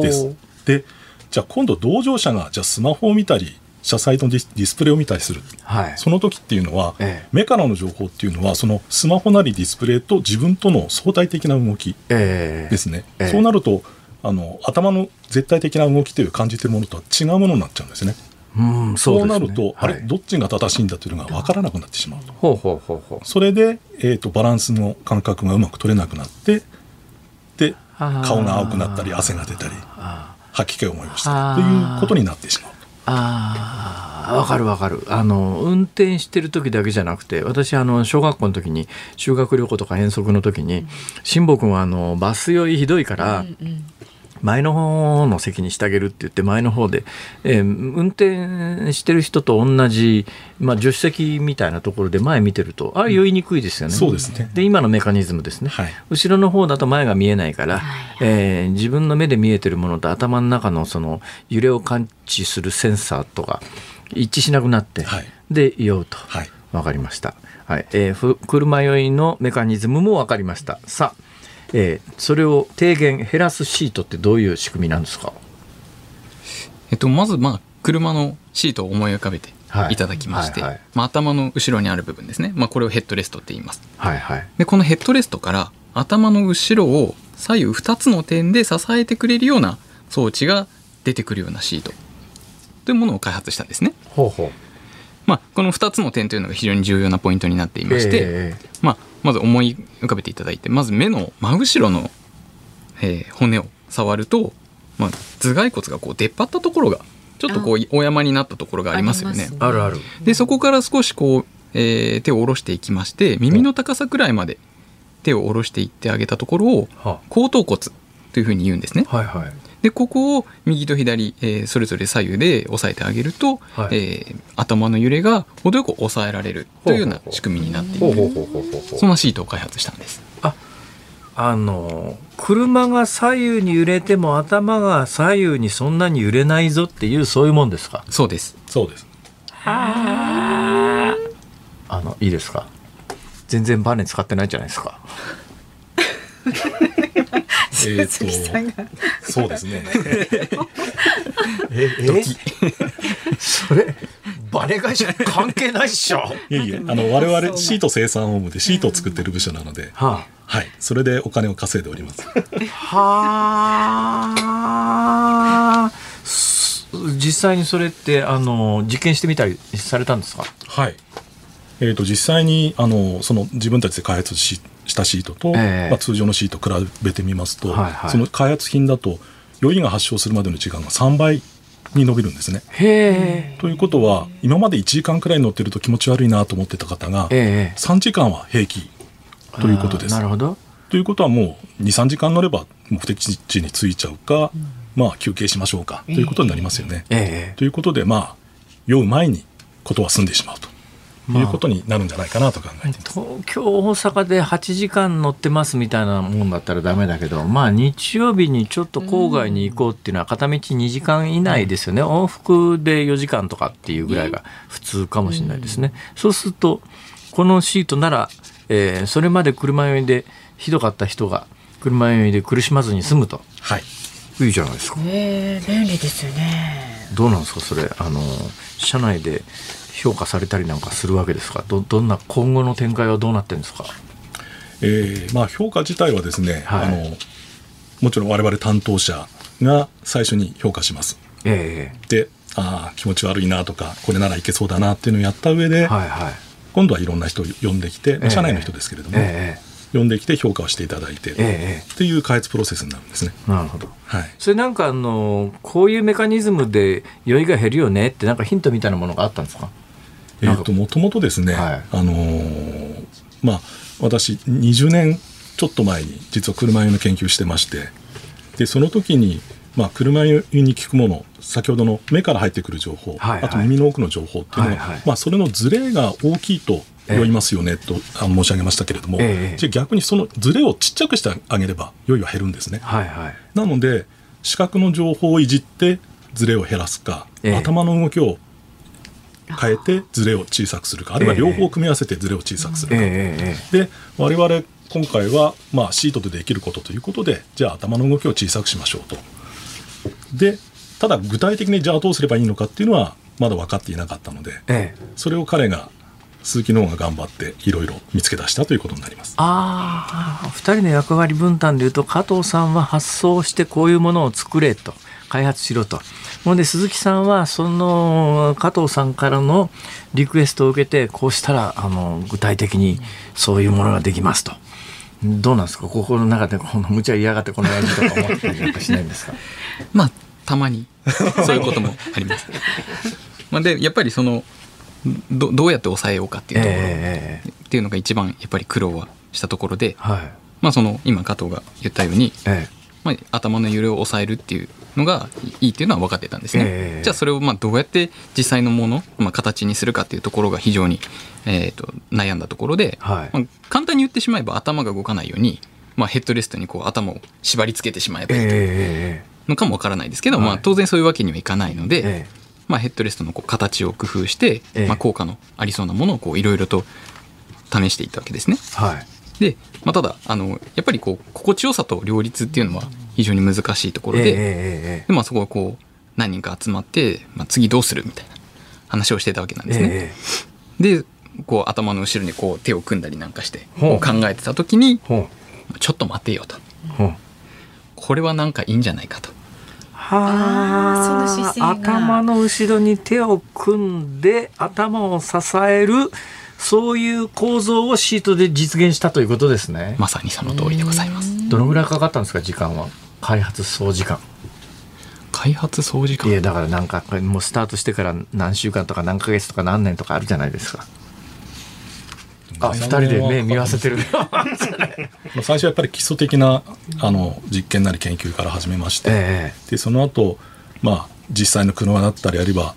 です。でじゃあ今度同乗者がじゃあスマホを見たり車載のディスプレイを見たりする。はい。その時っていうのは、ええ。目からの情報っていうのはそのスマホなりディスプレイと自分との相対的な動きええ。ですね、ええ。そうなるとあの頭の絶対的な動きという感じているものとは違うものになっちゃうんですね。うん、そうですね。なると、あはい。れどっちが正しいんだというのが分からなくなってしまうと。ほうほうほうほう。それで、えー、とバランスの感覚がうまく取れなくなってで顔が青くなったり汗が出たりあ吐き気を思いましたということになってしまうと。あー。わかるわかる。あの運転してる時だけじゃなくて私あの小学校の時に修学旅行とか遠足の時に辛坊君はあのバス酔いひどいから、うんうん前の方の席にしてあげるって言って前の方で、えー運転してる人と同じ、まあ、助手席みたいなところで前見てるとあれ酔いにくいですよね。そうですねで今のメカニズムですね、はい後ろの方だと前が見えないから、はいえー自分の目で見えてるものと頭の中のその揺れを感知するセンサーとか一致しなくなって、はいで酔うと。はいわかりました。はい、えーふ車酔いのメカニズムもわかりました。さあ、えーそれを低減減らすシートってどういう仕組みなんですか？えっと、まずまあ車のシートを思い浮かべてはい。いただきまして、はいはい。まあ、頭の後ろにある部分ですね、まあ、これをヘッドレストって言います。はいはい。でこのヘッドレストから頭の後ろを左右2つの点で支えてくれるような装置が出てくるようなシート。というものを開発したんですね。ほうほう。まあ、この2つの点というのが非常に重要なポイントになっていまして、え。まあ、まず思い浮かべていただいてまず目の真後ろの、えー骨を触ると、まあ、頭蓋骨がこう出っ張ったところがちょっとこうお山になったところがありますよね。あるある。でそこから少しこう、えー手を下ろしていきまして耳の高さくらいまで手を下ろしていってあげたところをは後頭骨というふうに言うんですね。はいはいでここを右と左、えーそれぞれ左右で押さえてあげると、はい。えー頭の揺れが程よく抑えられるというような仕組みになっている。そんなシートを開発したんです。あの車が左右に揺れても頭が左右にそんなに揺れないぞっていうそういうもんですか？そうです。そうですあのいいですか？全然バネ使ってないじゃないですか えーとそうですね。ええ？それ？バネ会社関係ないっしょ。いえいえあの我々シート生産本部でシートを作ってる部署なので、ははい。それでお金を稼いでおります。あ、はあ。す実際にそれってあの実験してみたりされたんですか？はい。えー、と実際にあのその自分たちで開発ししたシートと、ええ。まあ、通常のシート比べてみますと、はいはい。その開発品だと酔いが発症するまでの時間が3倍に伸びるんですね。ということは今まで1時間くらい乗ってると気持ち悪いなと思ってた方がええ。3時間は平気ということです。なるほど。ということはもう23時間乗れば目的地に着いちゃうか、まあ休憩しましょうかということになりますよね。ええ。ということでまあ酔う前にことは済んでしまうと。まあいうことになるんじゃないかなと考えています。東京大阪で8時間乗ってますみたいなもんだったらダメだけどまあ日曜日にちょっと郊外に行こうっていうのは片道2時間以内ですよね。往復で4時間とかっていうぐらいが普通かもしれないですね、そうするとこのシートなら、えーそれまで車酔いでひどかった人が車酔いで苦しまずに済むと。はい。いいじゃないですか。えー、便利ですよね。どうなんですかそれ。あの社内で評価されたりなんかするわけですか？どどんな今後の展開はどうなってるんですか？えーまあ、評価自体はですね、はい。あのもちろん我々担当者が最初に評価します。えでああ気持ち悪いなとかこれならいけそうだなっていうのをやった上で、えはいはい。今度はいろんな人を呼んできて、まあ社内の人ですけれども、え呼んできて評価をしていただいて、えええ。っていう開発プロセスになるんですね。なるほど。はい、それなんかあのこういうメカニズムで酔いが減るよねってなんかヒントみたいなものがあったんですか？えーともともとですね、はい。あのーまあ私20年ちょっと前に実は車酔いの研究してましてでその時に、まあ、車酔いに効くもの先ほどの目から入ってくる情報、はいはい。あと耳の奥の情報っていうのは、はいはい。まあ、それのズレが大きいと酔いますよねと、あの申し上げましたけれども、ええ。じゃあ逆にそのズレをちっちゃくしてあげれば酔いは減るんですね。はいはい。なので視覚の情報をいじってズレを減らすか、ええ。頭の動きを変えてズレを小さくするか。あるいは両方組み合わせてズレを小さくするえか、ええで我々今回は、まあ、シートでできることということでじゃあ頭の動きを小さくしましょうと。でただ具体的にじゃあどうすればいいのかっていうのはまだ分かっていなかったのでええ。えそれを彼が鈴木の方が頑張っていろいろ見つけ出したということになります。ああ2人の役割分担でいうと加藤さんは発想してこういうものを作れと開発しろとほんで鈴木さんはその加藤さんからのリクエストを受けてこうしたらあの具体的にそういうものができますと。どうなんですか？心の中でこの無茶嫌がってこのやじとか思ったりなんかしないんですか？まあたまに。そういうこともあります。まあでやっぱりそのどどうやって抑えようかっていうところ、ええっていうのが一番やっぱり苦労はしたところで、はい。まあその今加藤が言ったように、え。まあ、頭の揺れを抑えるっていうのがいいっていうのは分かってたんですね。ええ。じゃあそれをまあどうやって実際のもの、まあ、形にするかっていうところが非常に、えー、と悩んだところで、はい。まあ、簡単に言ってしまえば頭が動かないように、まあ、ヘッドレストにこう頭を縛り付けてしまえばいいというええ。のかもわからないですけど、はい。まあ、当然そういうわけにはいかないので、ええ。まあ、ヘッドレストのこう形を工夫して、ええ。まあ、効果のありそうなものをこういろいろと試していったわけですね。はい。で、まあ、ただあのやっぱりこう心地よさと両立っていうのは非常に難しいところで,、でまあ、そこをこう何人か集まって、まあ、次どうするみたいな話をしてたわけなんですね。えでこう頭の後ろにこう手を組んだりなんかして考えてた時にちょっと待てよと。これはなんかいいんじゃないかと。はあその姿勢が。頭の後ろに手を組んで頭を支えるそういう構造をシートで実現したということですね。まさにその通りでございます。どのぐらいかかったんですか時間は？開発総時間。開発総時間？いやだからなんかもうスタートしてから何週間とか何ヶ月とか何年とかあるじゃないですか。あ二人で目見合わせてる。まあ最初はやっぱり基礎的なあの実験なり研究から始めまして、えでその後、まあ実際の車だったりあるいは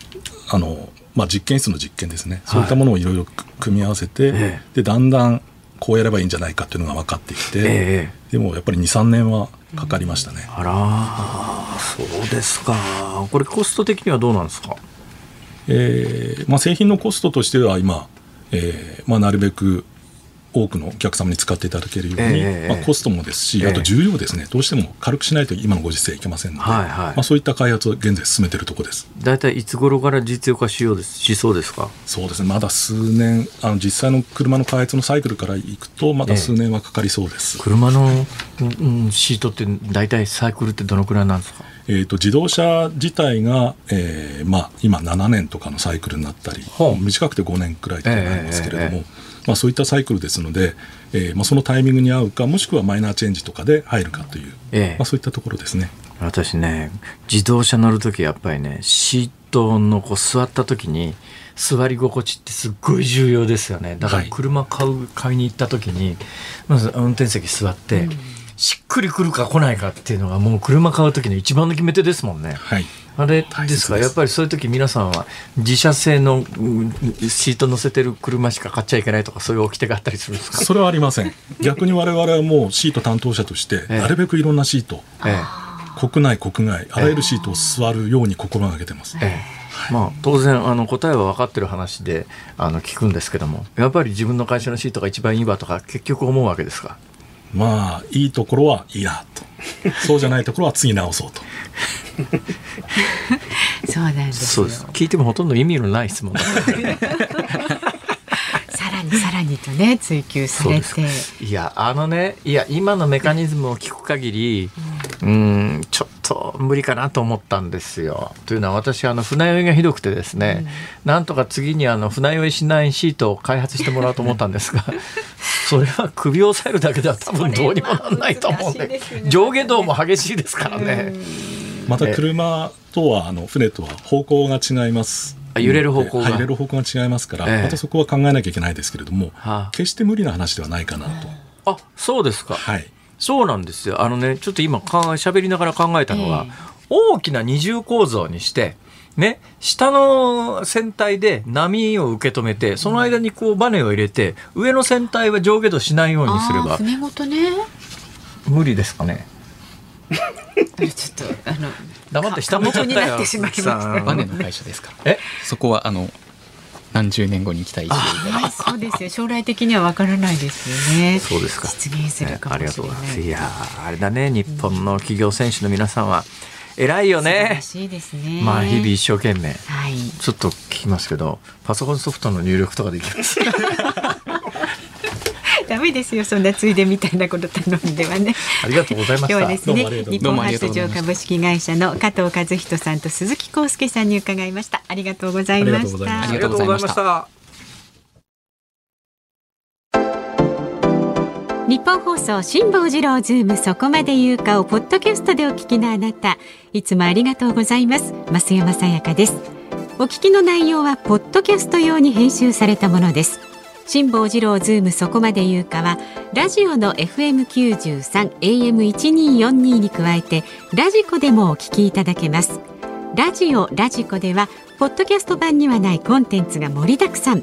あの、まあ、実験室の実験ですね、そういったものをいろいろ組み合わせて、えでだんだんこうやればいいんじゃないかっていうのが分かってきて、ええでもやっぱり23年はかかりましたね。あらそうですか。これコスト的にはどうなんですか？えーまあ、製品のコストとしては今、えーまあ、なるべく多くのお客様に使っていただけるように、ええまあ、コストもですし、ええ。あと重量ですね。どうしても軽くしないと今のご時世いけませんので、はいはい。まあ、そういった開発を現在進めているところです。大体いつ頃から実用化しようですしそうですか？そうですね。まだ数年あの実際の車の開発のサイクルからいくとまだ数年はかかりそうです、車の、うんうんシートって大体サイクルってどのくらいなんですか？えー、と自動車自体が、えーまあ、今7年とかのサイクルになったり、短くて5年くらいとなりますけれども、ええまあ、そういったサイクルですので、えーまあ、そのタイミングに合うかもしくはマイナーチェンジとかで入るかという、ええ。まあ、そういったところですね。私ね自動車乗る時やっぱりねシートのこう座った時に座り心地ってすっごい重要ですよね。だからはい。車買う買いに行った時にまず運転席座って、しっくりくるか来ないかっていうのがもう車買う時の一番の決め手ですもんね。はいあれですか？やっぱりそういう時皆さんは自社製のうんシート乗せてる車しか買っちゃいけないとかそういう掟があったりするんですか？それはありません。逆に我々はもうシート担当者としてええ。なるべくいろんなシート、え国内国外あらゆるシートを座るように心がけてます、ええ。えまあ、当然あの答えは分かってる話であの聞くんですけどもやっぱり自分の会社のシートが一番いいわとか結局思うわけですか？まあいいところはいいなと。そうじゃないところは次直そうと。そうなんですよ。そうです。聞いてもほとんど意味のない質問だ さらにさらにとね追求されて。いやあのねいや今のメカニズムを聞く限りうんちょっと無理かなと思ったんですよ。というのは私あの船酔いがひどくてですね、なんとか次にあの船酔いしないシートを開発してもらおうと思ったんですが それは首を押さえるだけでは多分どうにもなんないと思うんでね。上下動も激しいですからね。また車とはあの船とは方向が違います。あ揺れる方向が。はい揺れる方向が違いますから、ええ。またそこは考えなきゃいけないですけれども、は決して無理な話ではないかなと、あ、あそうですか。はいそうなんですよ。あのね、ちょっと今喋りながら考えたのは、大きな二重構造にして、ね、下の船体で波を受け止めて、その間にこうバネを入れて、上の船体は上下動しないようにすればあー、船ごとね無理ですかね？ちょっとあの黙って下向いちゃったよ。バネの会社ですからえ？そこはあの何十年後に期待していただそうですよ将来的にはわからないですよねそうですか実現するかもしれないありがとうございます。いやーあれだね、日本の企業選手の皆さんは、偉いよ素晴ねら。しいですねまあ、日々一生懸命。はいちょっと聞きますけど、パソコンソフトの入力とかできます？ダメですよ。そんなついでみたいなこと頼んではね。ありがとうございました。今日はですね日本発うございました。上株式会社の加藤和人さんと鈴木康介さんに伺いました。ありがとうございました。ありがとうございましたた。日本放送辛坊治郎ズームそこまで言うかをポッドキャストでお聞きのあなたいつもありがとうございます。増山さやかです。お聞きの内容はポッドキャスト用に編集されたものです辛坊治郎ズームそこまで言うかはラジオの FM93 AM1242 に加えてラジコでもお聞きいただけます。ラジオラジコではポッドキャスト版にはないコンテンツが盛りだくさん。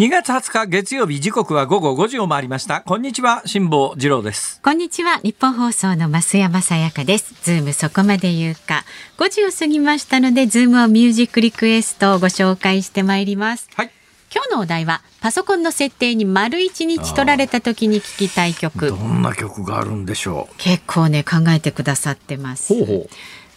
2月20日月曜日時刻は午後5時を回りました。こんにちは辛坊治郎です。こんにちはニッポン放送の増山さやかです。ズームそこまで言うか。5時を過ぎましたのでズームオンミュージックリクエストをご紹介してまいります。はい。今日のお題はパソコンの設定に丸一日取られた時に聞きたい曲。どんな曲があるんでしょ結構ね考えてくださってます。うほうほう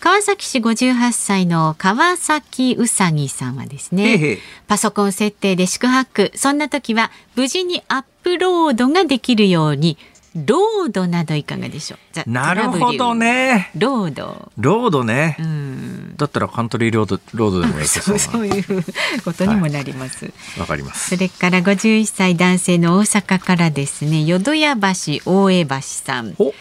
川崎市58歳の川崎うさぎさんはですねへいへいパソコン設定で四苦八苦そんな時は無事にアップロードができるようにロードなどいかがでしょう？ザなるほどね。ロード。ロードね、うん。だったらカントリーロードロードでもいいけそうどそういうことにもなります、わかります。それから51歳男性の大阪からですね淀屋橋大江橋さん。お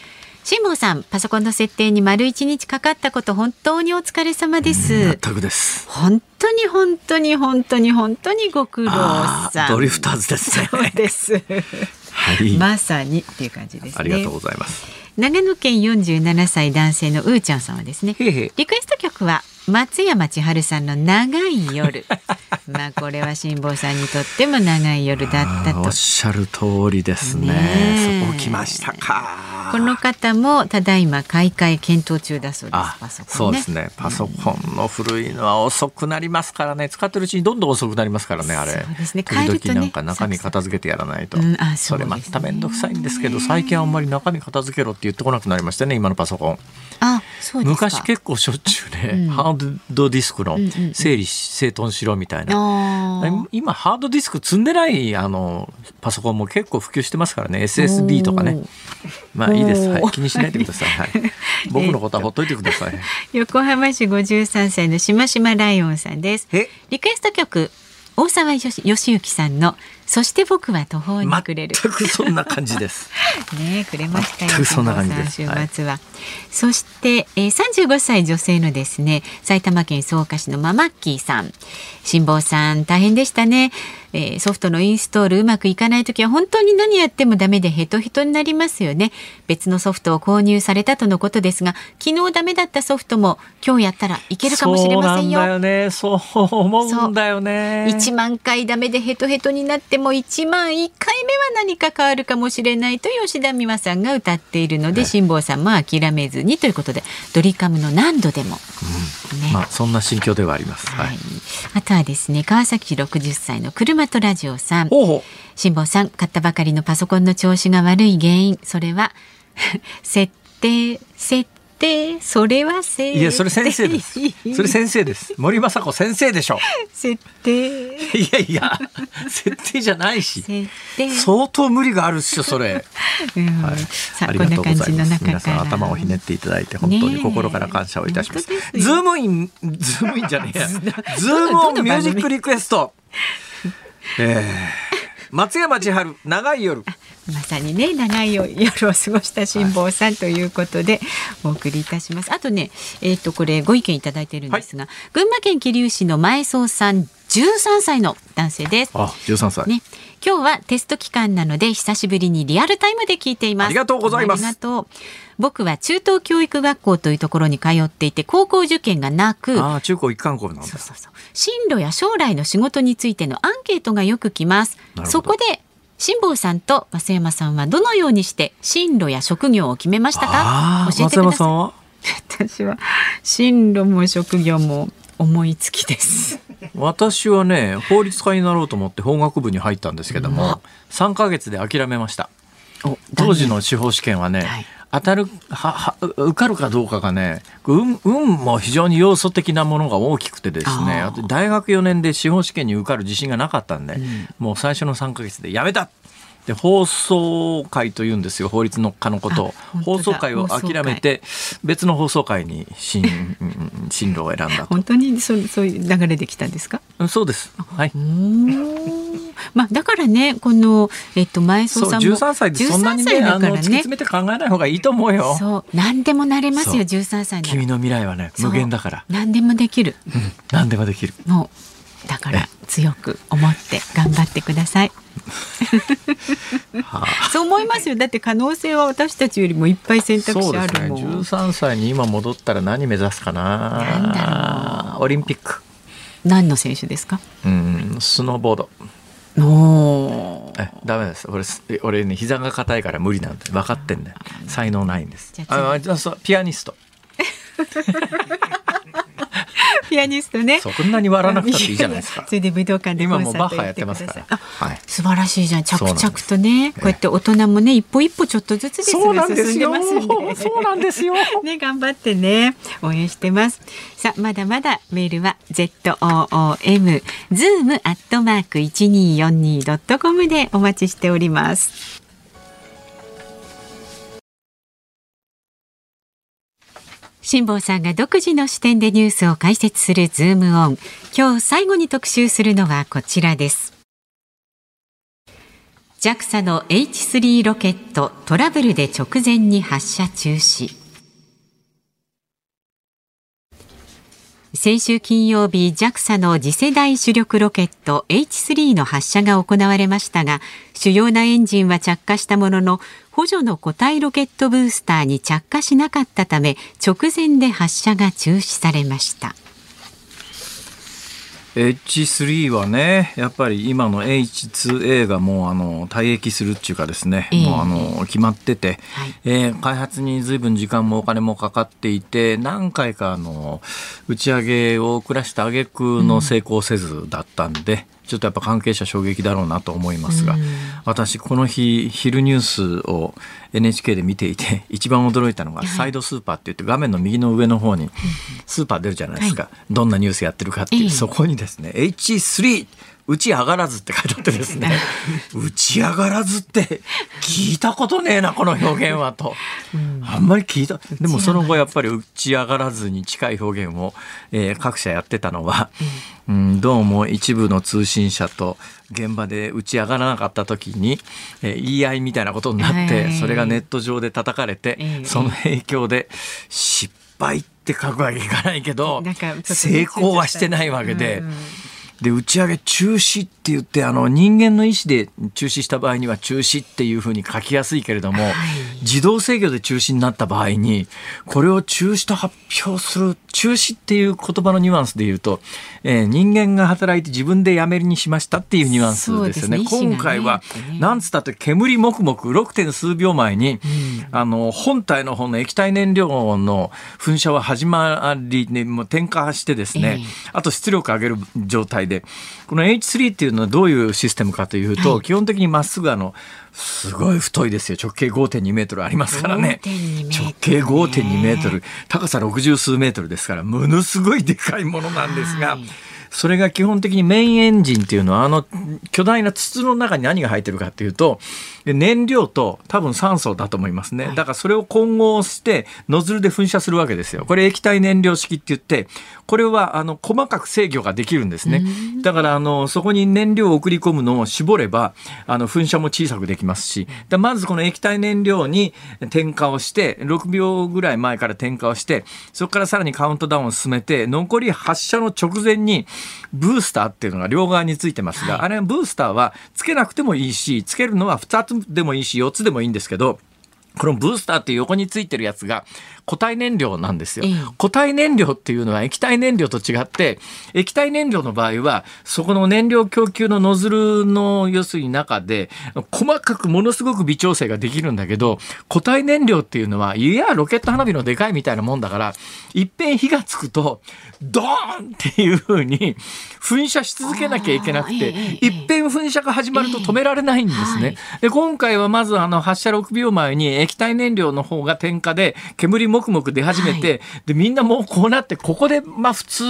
辛坊さんパソコンの設定に丸一日かかったこと本当にお疲れ様です。全くです。本当に本当に本当に本当にご苦労さん。ードリフターズですね。そうです。はい、まさにっていう感じですね。ありがとうございます。長野県47歳男性のうーちゃんさんはですね。へいへい。リクエスト曲は松山千春さんの長い夜。まあこれは辛坊さんにとっても長い夜だったと。おっしゃる通りですね。ねえ。そこ来ましたか。この方もただいま買い替え検討中だそうです。あパソコンね。そうですね。パソコンの古いのは遅くなりますからね。使ってるうちにどんどん遅くなりますからねあれ。そうですね。時変えるとなんか中身片付けてやらないと、うん。あそれまた面倒くさいんですけど最近あんまり中身片付けろって言ってこなくなりましたね今のパソコン。あ昔結構しょっちゅうね、うん。ハードディスクのうんうんうん。整理整頓しろみたいな、あー。今ハードディスク積んでないあのパソコンも結構普及してますからね。SSD とかね。まあいいです、はい、気にしないでください、はい、僕のことはほっといてください。横浜市53歳のしましまライオンさんです。え？リクエスト曲大沢よし義行さんのそして僕は途方に暮れる。全くそんな感じです。ねくれましたよ全くそんな感じです。週末は、そして、えー、35歳女性のですね埼玉県草加市のママッキーさん。辛坊さん大変でしたね、えーソフトのインストールうまくいかない時は本当に何やってもダメでヘトヘトになりますよね。別のソフトを購入されたとのことですが昨日ダメだったソフトも今日やったらいけるかもしれませんよ。そうなんだよねそう思うんだよね1万回ダメでヘトヘトになっても1万1回目は何か変わるかもしれないと吉田美和さんが歌っているので辛坊さんも諦めずにということでドリカムの何度でも、ね。まあそんな心境ではあります。ははい。い、あとはですね川崎市60歳の車とラジオさん。辛坊さん買ったばかりのパソコンの調子が悪い原因。それは 設定設定それは設定ういやそれ先生です。それ先生です。森雅子先生でしょ。設定。いやいや設定じゃないし。設定。相当無理があるっしょそれ。うん。はいさあありがとうございこんな感じのます皆さん頭をひねっていただいて本当に心から感謝をいたします、ズームインズームインじゃねえや。ズーどムオンミュージックリクエストえー、松山千春長い夜。まさにね長い夜を過ごした辛坊さんということでお送りいたします。あとね、えっ、とこれご意見いただいてるんですが、群馬県桐生市の前総さん13歳の男性です。あ13歳、ね、今日はテスト期間なので久しぶりにリアルタイムで聞いています。ありがとうございます。ありがとう。僕は中等教育学校というところに通っていて高校受験がなく、ああ中高一貫校なんだ。そうそうそう。進路や将来の仕事についてのアンケートがよく来ます。そこで辛坊さんと増山さんはどのようにして進路や職業を決めましたか？教えてください。山さんは？私は進路も職業も思いつきです私はね法律家になろうと思って法学部に入ったんですけども3ヶ月で諦めました。当時の司法試験はね、はい。当たるはは受かるかどうかがね運運も非常に要素的なものが大きくてですね大学4年で司法試験に受かる自信がなかったんで、ん。もう最初の3ヶ月でやめたで放送会というんですよ法律の科のことを。放送会を諦めて別の放送会に進うん 進路を選んだと。本当にそうそういう流れできたんですか？うんそうです。はい。まあだからねこのえっと前総さんも13歳でそんなに13歳ね。あの突きだからね詰めて考えない方がいいと思うよ。そう。何でもなれますよ13歳君の未来はね無限だから。何でもできる。何でもできる。もうだから強く思って頑張ってください。はあ。そう思いますよ。だって可能性は私たちよりもいっぱい選択そうですね。肢あるもん。13歳に今戻ったら何目指すかな。んだなオリンピック。何の選手ですか？うん。スノーボード。おえダメです。俺す俺ね膝が硬いから無理なんで分かってんだよ。才能ないんです。ああじゃあそうピアニスト ピアニストね。そんなに割らなくたっていいじゃないですか それで武道館でコンサート行っててください。ますからあはい素晴らしいじゃん。着々とね、こうやって大人もね、一歩一歩ちょっとずつですそうなんですよ。そうなんですよ ね、頑張ってね、応援してます。さあ、まだまだメールは z o o m zoom アットマーク一二四二ドットコムでお待ちしております。辛坊さんが独自の視点でニュースを解説するズームオン。今日最後に特集するのはこちらです。JAXA の H3 ロケットトラブルで直前に発射中止。先週金曜日 JAXA の次世代主力ロケット H3 の発射が行われましたが主要なエンジンは着火したものの補助の固体ロケットブースターに着火しなかったため直前で発射が中止されました。H3 はねやっぱり今の H2A がもうあの退役するっていうかですね、ええ。もうあの決まってて、はい。えー開発に随分時間もお金もかかっていて何回かあの打ち上げを遅らした挙句の成功せずだったんで、ちょっとやっぱ関係者衝撃だろうなと思いますが、うん。私この日昼ニュースを NHK で見ていて 一番驚いたのがサイドスーパーって言って画面の右の上の方にスーパー出るじゃないですか、どんなニュースやってるかっていう、ええ。そこにですね H3 打ち上がらずって書いてあってですね。打ち上がらずって聞いたことねえなこの表現はと、あんまり聞いた。でもその後やっぱり打ち上がらずに近い表現を、えー各社やってたのは、うん、どうも一部の通信社と現場で打ち上がらなかった時に、えー言い合いみたいなことになって、はい。それがネット上で叩かれて、ええ。その影響で失敗って書くわけいかないけど成功はしてないわけで。うんで打ち上げ中止って言ってあの人間の意思で中止した場合には中止っていうふうに書きやすいけれども、自動制御で中止になった場合にこれを中止と発表する中止っていう言葉のニュアンスで言うと、えー人間が働いて自分でやめるにしましたっていうニュアンスですよね。ね今回は意思がねなんつったって煙もくもく 6. 点数秒前に、あの本体の方の液体燃料の噴射は始まりねもう点火してですね、ええあと出力上げる状態でこの H3 っていうのはどういうシステムかというと、基本的にまっすぐあのすごい太いですよ。直径5.2メートルありますからね。5.2メートル。直径5.2メートル。高さ60数メートルですからものすごいでかいものなんですが。はいそれが基本的にメインエンジンっていうのはあの巨大な筒の中に何が入ってるかっていうとで燃料と多分酸素だと思いますね。だからそれを混合してノズルで噴射するわけですよ。これ液体燃料式って言ってこれはあの細かく制御ができるんですね。だからあのそこに燃料を送り込むのを絞ればあの噴射も小さくできますし。でまずこの液体燃料に点火をして6秒ぐらい前から点火をしてそこからさらにカウントダウンを進めて残り発射の直前にブースターっていうのが両側についてますが、あれブースターはつけなくてもいいしつけるのは2つでもいいし4つでもいいんですけどこのブースターっていう横についてるやつが固体燃料なんですよええ。固体燃料っていうのは液体燃料と違って液体燃料の場合はそこの燃料供給のノズルの要するに中で細かくものすごく微調整ができるんだけど固体燃料っていうのはいやロケット花火のでかいみたいなもんだからいっぺん火がつくとドーンっていう風に噴射し続けなきゃいけなくていっぺん噴射が始まると止められないんですね。で今回はまずあの発射6秒前に液体燃料の方が点火で煙もくもく出始めて、でみんなもうこうなってここでまあ普通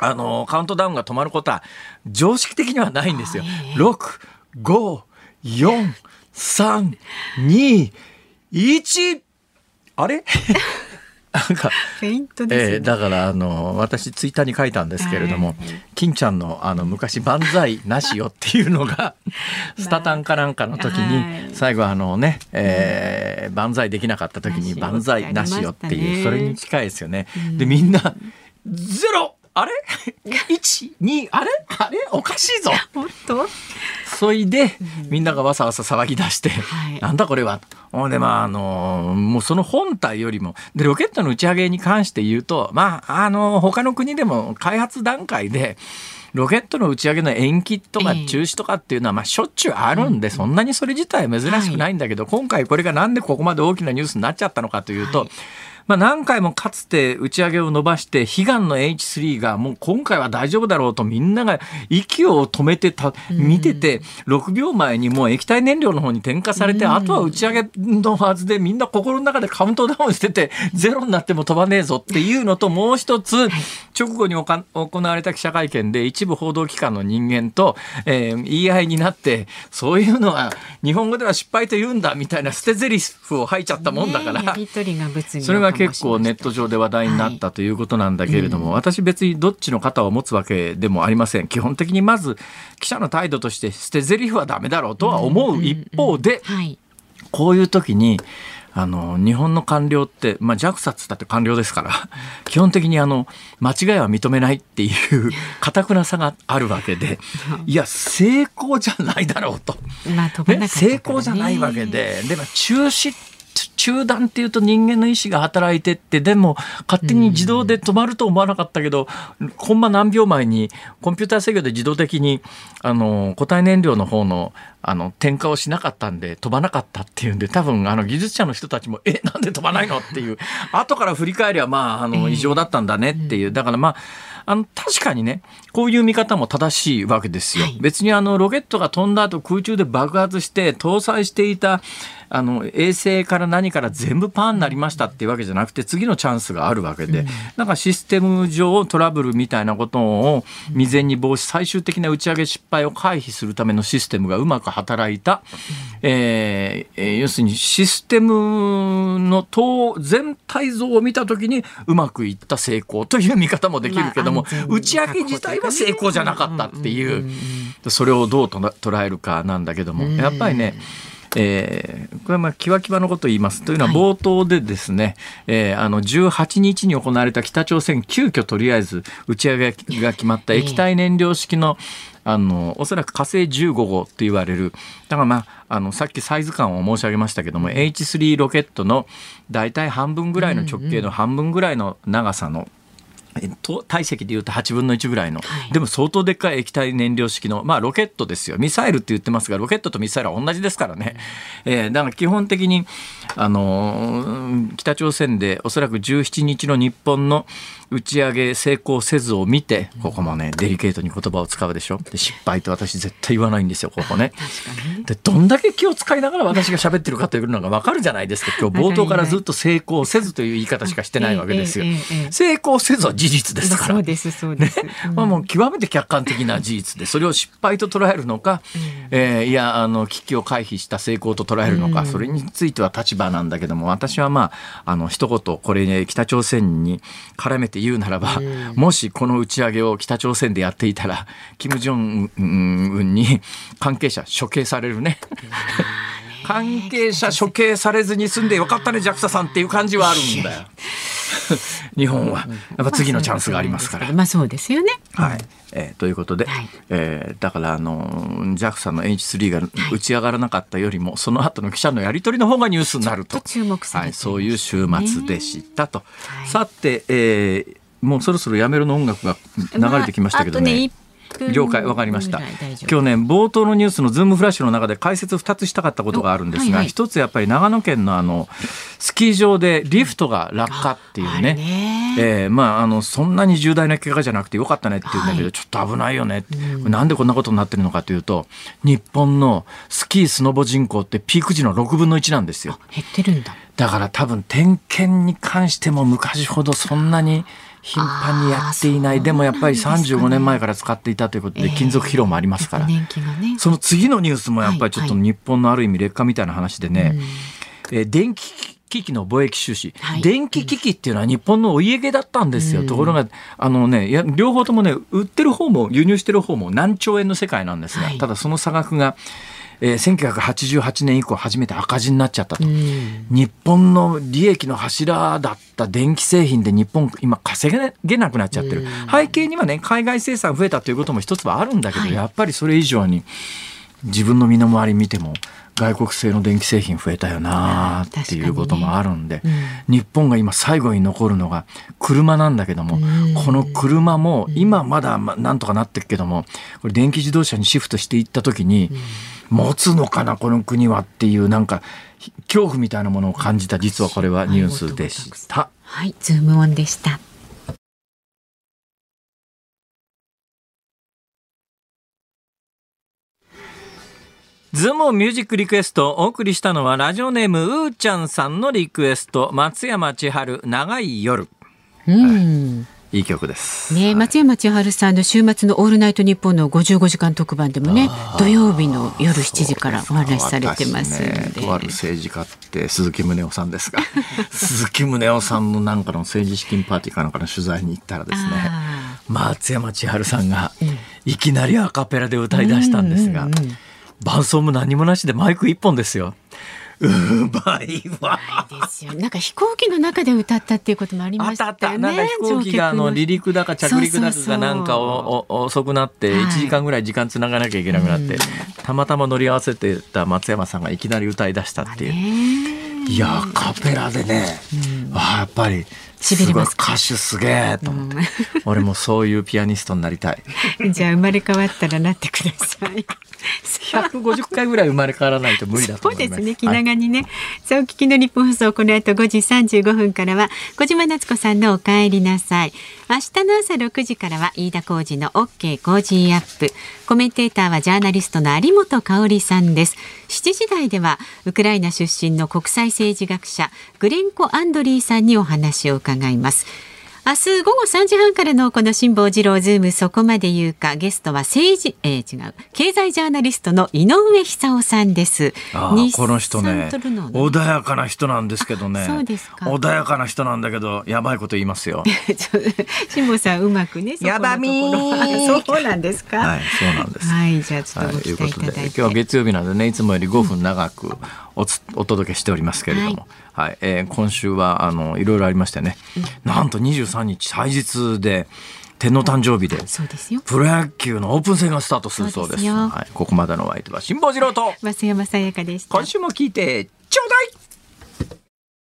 あのカウントダウンが止まることは常識的にはないんですよ。6、5、4、3、2、1あれ？なんかフェイントですね。えーだからあの私ツイッターに書いたんですけれども、金ちゃんのあの昔「万歳なしよ」っていうのが スタタンかなんかの時はい。に最後あのね、えー万歳できなかった時に「なしよ万歳なしよ」っていうそれに近いですよね。でみんな「ゼロあれ ?12 あれ？あれ？おかしいぞ」本当？そいでみんながわさわさ騒ぎ出して、はい。なんだこれは？ほん。でまああのもうその本体よりもでロケットの打ち上げに関して言うとまああの他の国でも開発段階でロケットの打ち上げの延期とか中止とかっていうのはまあしょっちゅうあるんで、そんなにそれ自体珍しくないんだけど、今回これがなんでここまで大きなニュースになっちゃったのかというと、まあ、何回もかつて打ち上げを伸ばして悲願の H3 がもう今回は大丈夫だろうとみんなが息を止めてた見てて6秒前にもう液体燃料の方に転化されてあとは打ち上げのはずでみんな心の中でカウントダウンしててゼロになっても飛ばねえぞっていうのともう一つ直後に行われた記者会見で一部報道機関の人間と、えー、言い合いになってそういうのは日本語では失敗と言うんだみたいな捨て台詞を吐いちゃったもんだから、それが結構ネット上で話題になったということなんだけれども、はい。うん、私別にどっちの肩を持つわけでもありません。基本的にまず記者の態度として捨て台詞はダメだろうとは思う一方で、こういう時にあの日本の官僚って、まあ、JAXA っつったって官僚ですから 基本的にあの間違いは認めないっていうかたくなさがあるわけで いや成功じゃないだろうと、まあね、成功じゃないわけででも中止中断っていうと人間の意思が働いてってでも勝手に自動で止まると思わなかったけど、コンマ何秒前にコンピューター制御で自動的にあの固体燃料の方のあの点火をしなかったんで飛ばなかったっていうんで多分あの技術者の人たちもえなんで飛ばないのっていう。後から振り返りはまああの異常だったんだねっていう。だからまああの確かにねこういう見方も正しいわけですよ。はい、別にあのロケットが飛んだ後空中で爆発して搭載していたあの衛星から何から全部パーになりましたっていうわけじゃなくて次のチャンスがあるわけで、うん、なんかシステム上トラブルみたいなことを未然に防止最終的な打ち上げ失敗を回避するためのシステムがうまく働いた、えー、要するにシステムの全体像を見た時にうまくいった成功という見方もできるけども、まあ、打ち上げ自体は成功じゃなかったっていう、それをどう捉えるかなんだけどもやっぱりねえー、これはまあキワキワのことを言いますというのは冒頭でですね、はい、えー、あの18日に行われた北朝鮮急遽とりあえず打ち上げが決まった液体燃料式の、あのおそらく火星15号って言われる。だからまああのさっきサイズ感を申し上げましたけども H3 ロケットの大体半分ぐらいの直径の半分ぐらいの長さの体積でいうと8分の1ぐらいの、はい、でも相当でっかい液体燃料式の、まあ、ロケットですよ。ミサイルって言ってますがロケットとミサイルは同じですからね、えー、だから基本的に、あのー、北朝鮮でおそらく17日の日本の打ち上げ成功せずを見てここもねデリケートに言葉を使うでしょで失敗と私絶対言わないんですよここね。でどんだけ気を使いながら私が喋ってるかというのが分かるじゃないですか 今日冒頭からずっと成功せずという言い方しかしてないわけですよ。成功せずは事実ですから。そうですそうです。ね、まあもう極めて客観的な事実でそれを失敗と捉えるのか、うん、えー、いやあの危機を回避した成功と捉えるのか、うん、それについては立場なんだけども私はまああの一言これね北朝鮮に絡めてって言うならば、もしこの打ち上げを北朝鮮でやっていたら金正恩に関係者処刑されるね。関係者処刑されずに済んでよかったね JAXA さんっていう感じはあるんだよ。日本はやっぱ次のチャンスがありますから。まあそうですよね。はい。えー、ということで、はい、えー、だからあの JAXA の H3 が打ち上がらなかったよりも、はい、その後の記者のやり取りの方がニュースになると注目されはい、そういう週末でしたと。はい、さて、えー、もうそろそろやめろの音楽が流れてきましたけどね。まあ了解わかりました。今日ね冒頭のニュースのズームフラッシュの中で解説2つしたかったことがあるんですが、はいはい、1つやっぱり長野県のあのスキー場でリフトが落下っていうね、ねえー、まああのそんなに重大な怪我じゃなくてよかったねって言うんだけど、はい、ちょっと危ないよね、うん、なんでこんなことになってるのかというと日本のスキースノボ人口ってピーク時の6分の1なんですよ。減ってるんだ。だから多分点検に関しても昔ほどそんなに頻繁にやっていない。でもやっぱり35年前から使っていたということで金属疲労もありますから、その次のニュースもやっぱりちょっと日本のある意味劣化みたいな話でね、え電気機器の貿易収支、はい、電気機器っていうのは日本のお家芸だったんですよ、うん、ところがあの、ね、や両方ともね売ってる方も輸入してる方も何兆円の世界なんですが、はい、ただその差額がえー、1988年以降初めて赤字になっちゃったと、日本の利益の柱だった電気製品で日本今稼げなくなっちゃってる、背景にはね海外生産増えたということも一つはあるんだけど、はい、やっぱりそれ以上に自分の身の回り見ても外国製の電気製品増えたよなっていうこともあるんで、ね。日本が今最後に残るのが車なんだけども、うん。この車も今まだまなんとかなってるけどもこれ電気自動車にシフトしていった時に、持つのかなこの国はっていうなんか恐怖みたいなものを感じた実はこれはニュースでした。はい、ズームオンでした。ズームオンミュージックリクエストお送りしたのはラジオネームうーちゃんさんのリクエスト松山千春長い夜うん。いい曲です。ね、松山千春さんの週末のオールナイトニッポンの55時間特番でもね、土曜日の夜7時からお話しされてますねとある政治家って鈴木宗男さんですが 鈴木宗男さんのなんかの政治資金パーティーかなんかの取材に行ったらですねあ松山千春さんがいきなりアカペラで歌い出したんですが、うんうんうん。伴奏も何もなしでマイク一本ですよ。うまいわ。ですよ。なんか飛行機の中で歌ったっていうこともありあまっあった。したたよね。なんか飛行機があの離陸だか着陸だかがなんかおお遅くなってはい1時間ぐらい時間つながなきゃいけなくなって、うんたまたま乗り合わせてた松山さんがいきなり歌い出したっていう。ねいやーカペラでね、あーやっぱり痺れます。歌手すげえと思って、俺もそういうピアニストになりたい。じゃあ生まれ変わったらなってください。150回ぐらい生まれ変わらないと無理だとそう思います。ですね。気はい。長にね、さあお聞きの日本放送この後5時35分からは小島夏子さんのお帰りなさい。明日の朝6時からは飯田浩司の OK コージーアップ。コメンテーターはジャーナリストの有本香さんです。7時台ではウクライナ出身の国際政治学者グレンコ・アンドリーさんにお話を伺います。明日午後3時半からのこの辛坊治郎ズームそこまで言うかゲストは政治、えー、違う経済ジャーナリストの井上久夫さんです。あーこの人ね穏やかな人なんですけどね。あそうですか。穏やかな人なんだけどやばいこと言いますよ。ちょ辛坊さんうまくねそこのところ。やばみ そうなんですか？はいそうなんです。はいじゃあちょっとごはい、とい期待いうことで。ただいて。今日は月曜日なのでねいつもより5分長くおつお届けしておりますけれども、はいえー今週はあのいろいろありましてね、なんと23日祭日で天皇誕生日でそうですよ。プロ野球のオープン戦がスタートするそうです。はい、ここまでのお相手は辛坊治郎と増山さやかでした。今週も聞いてちょうだい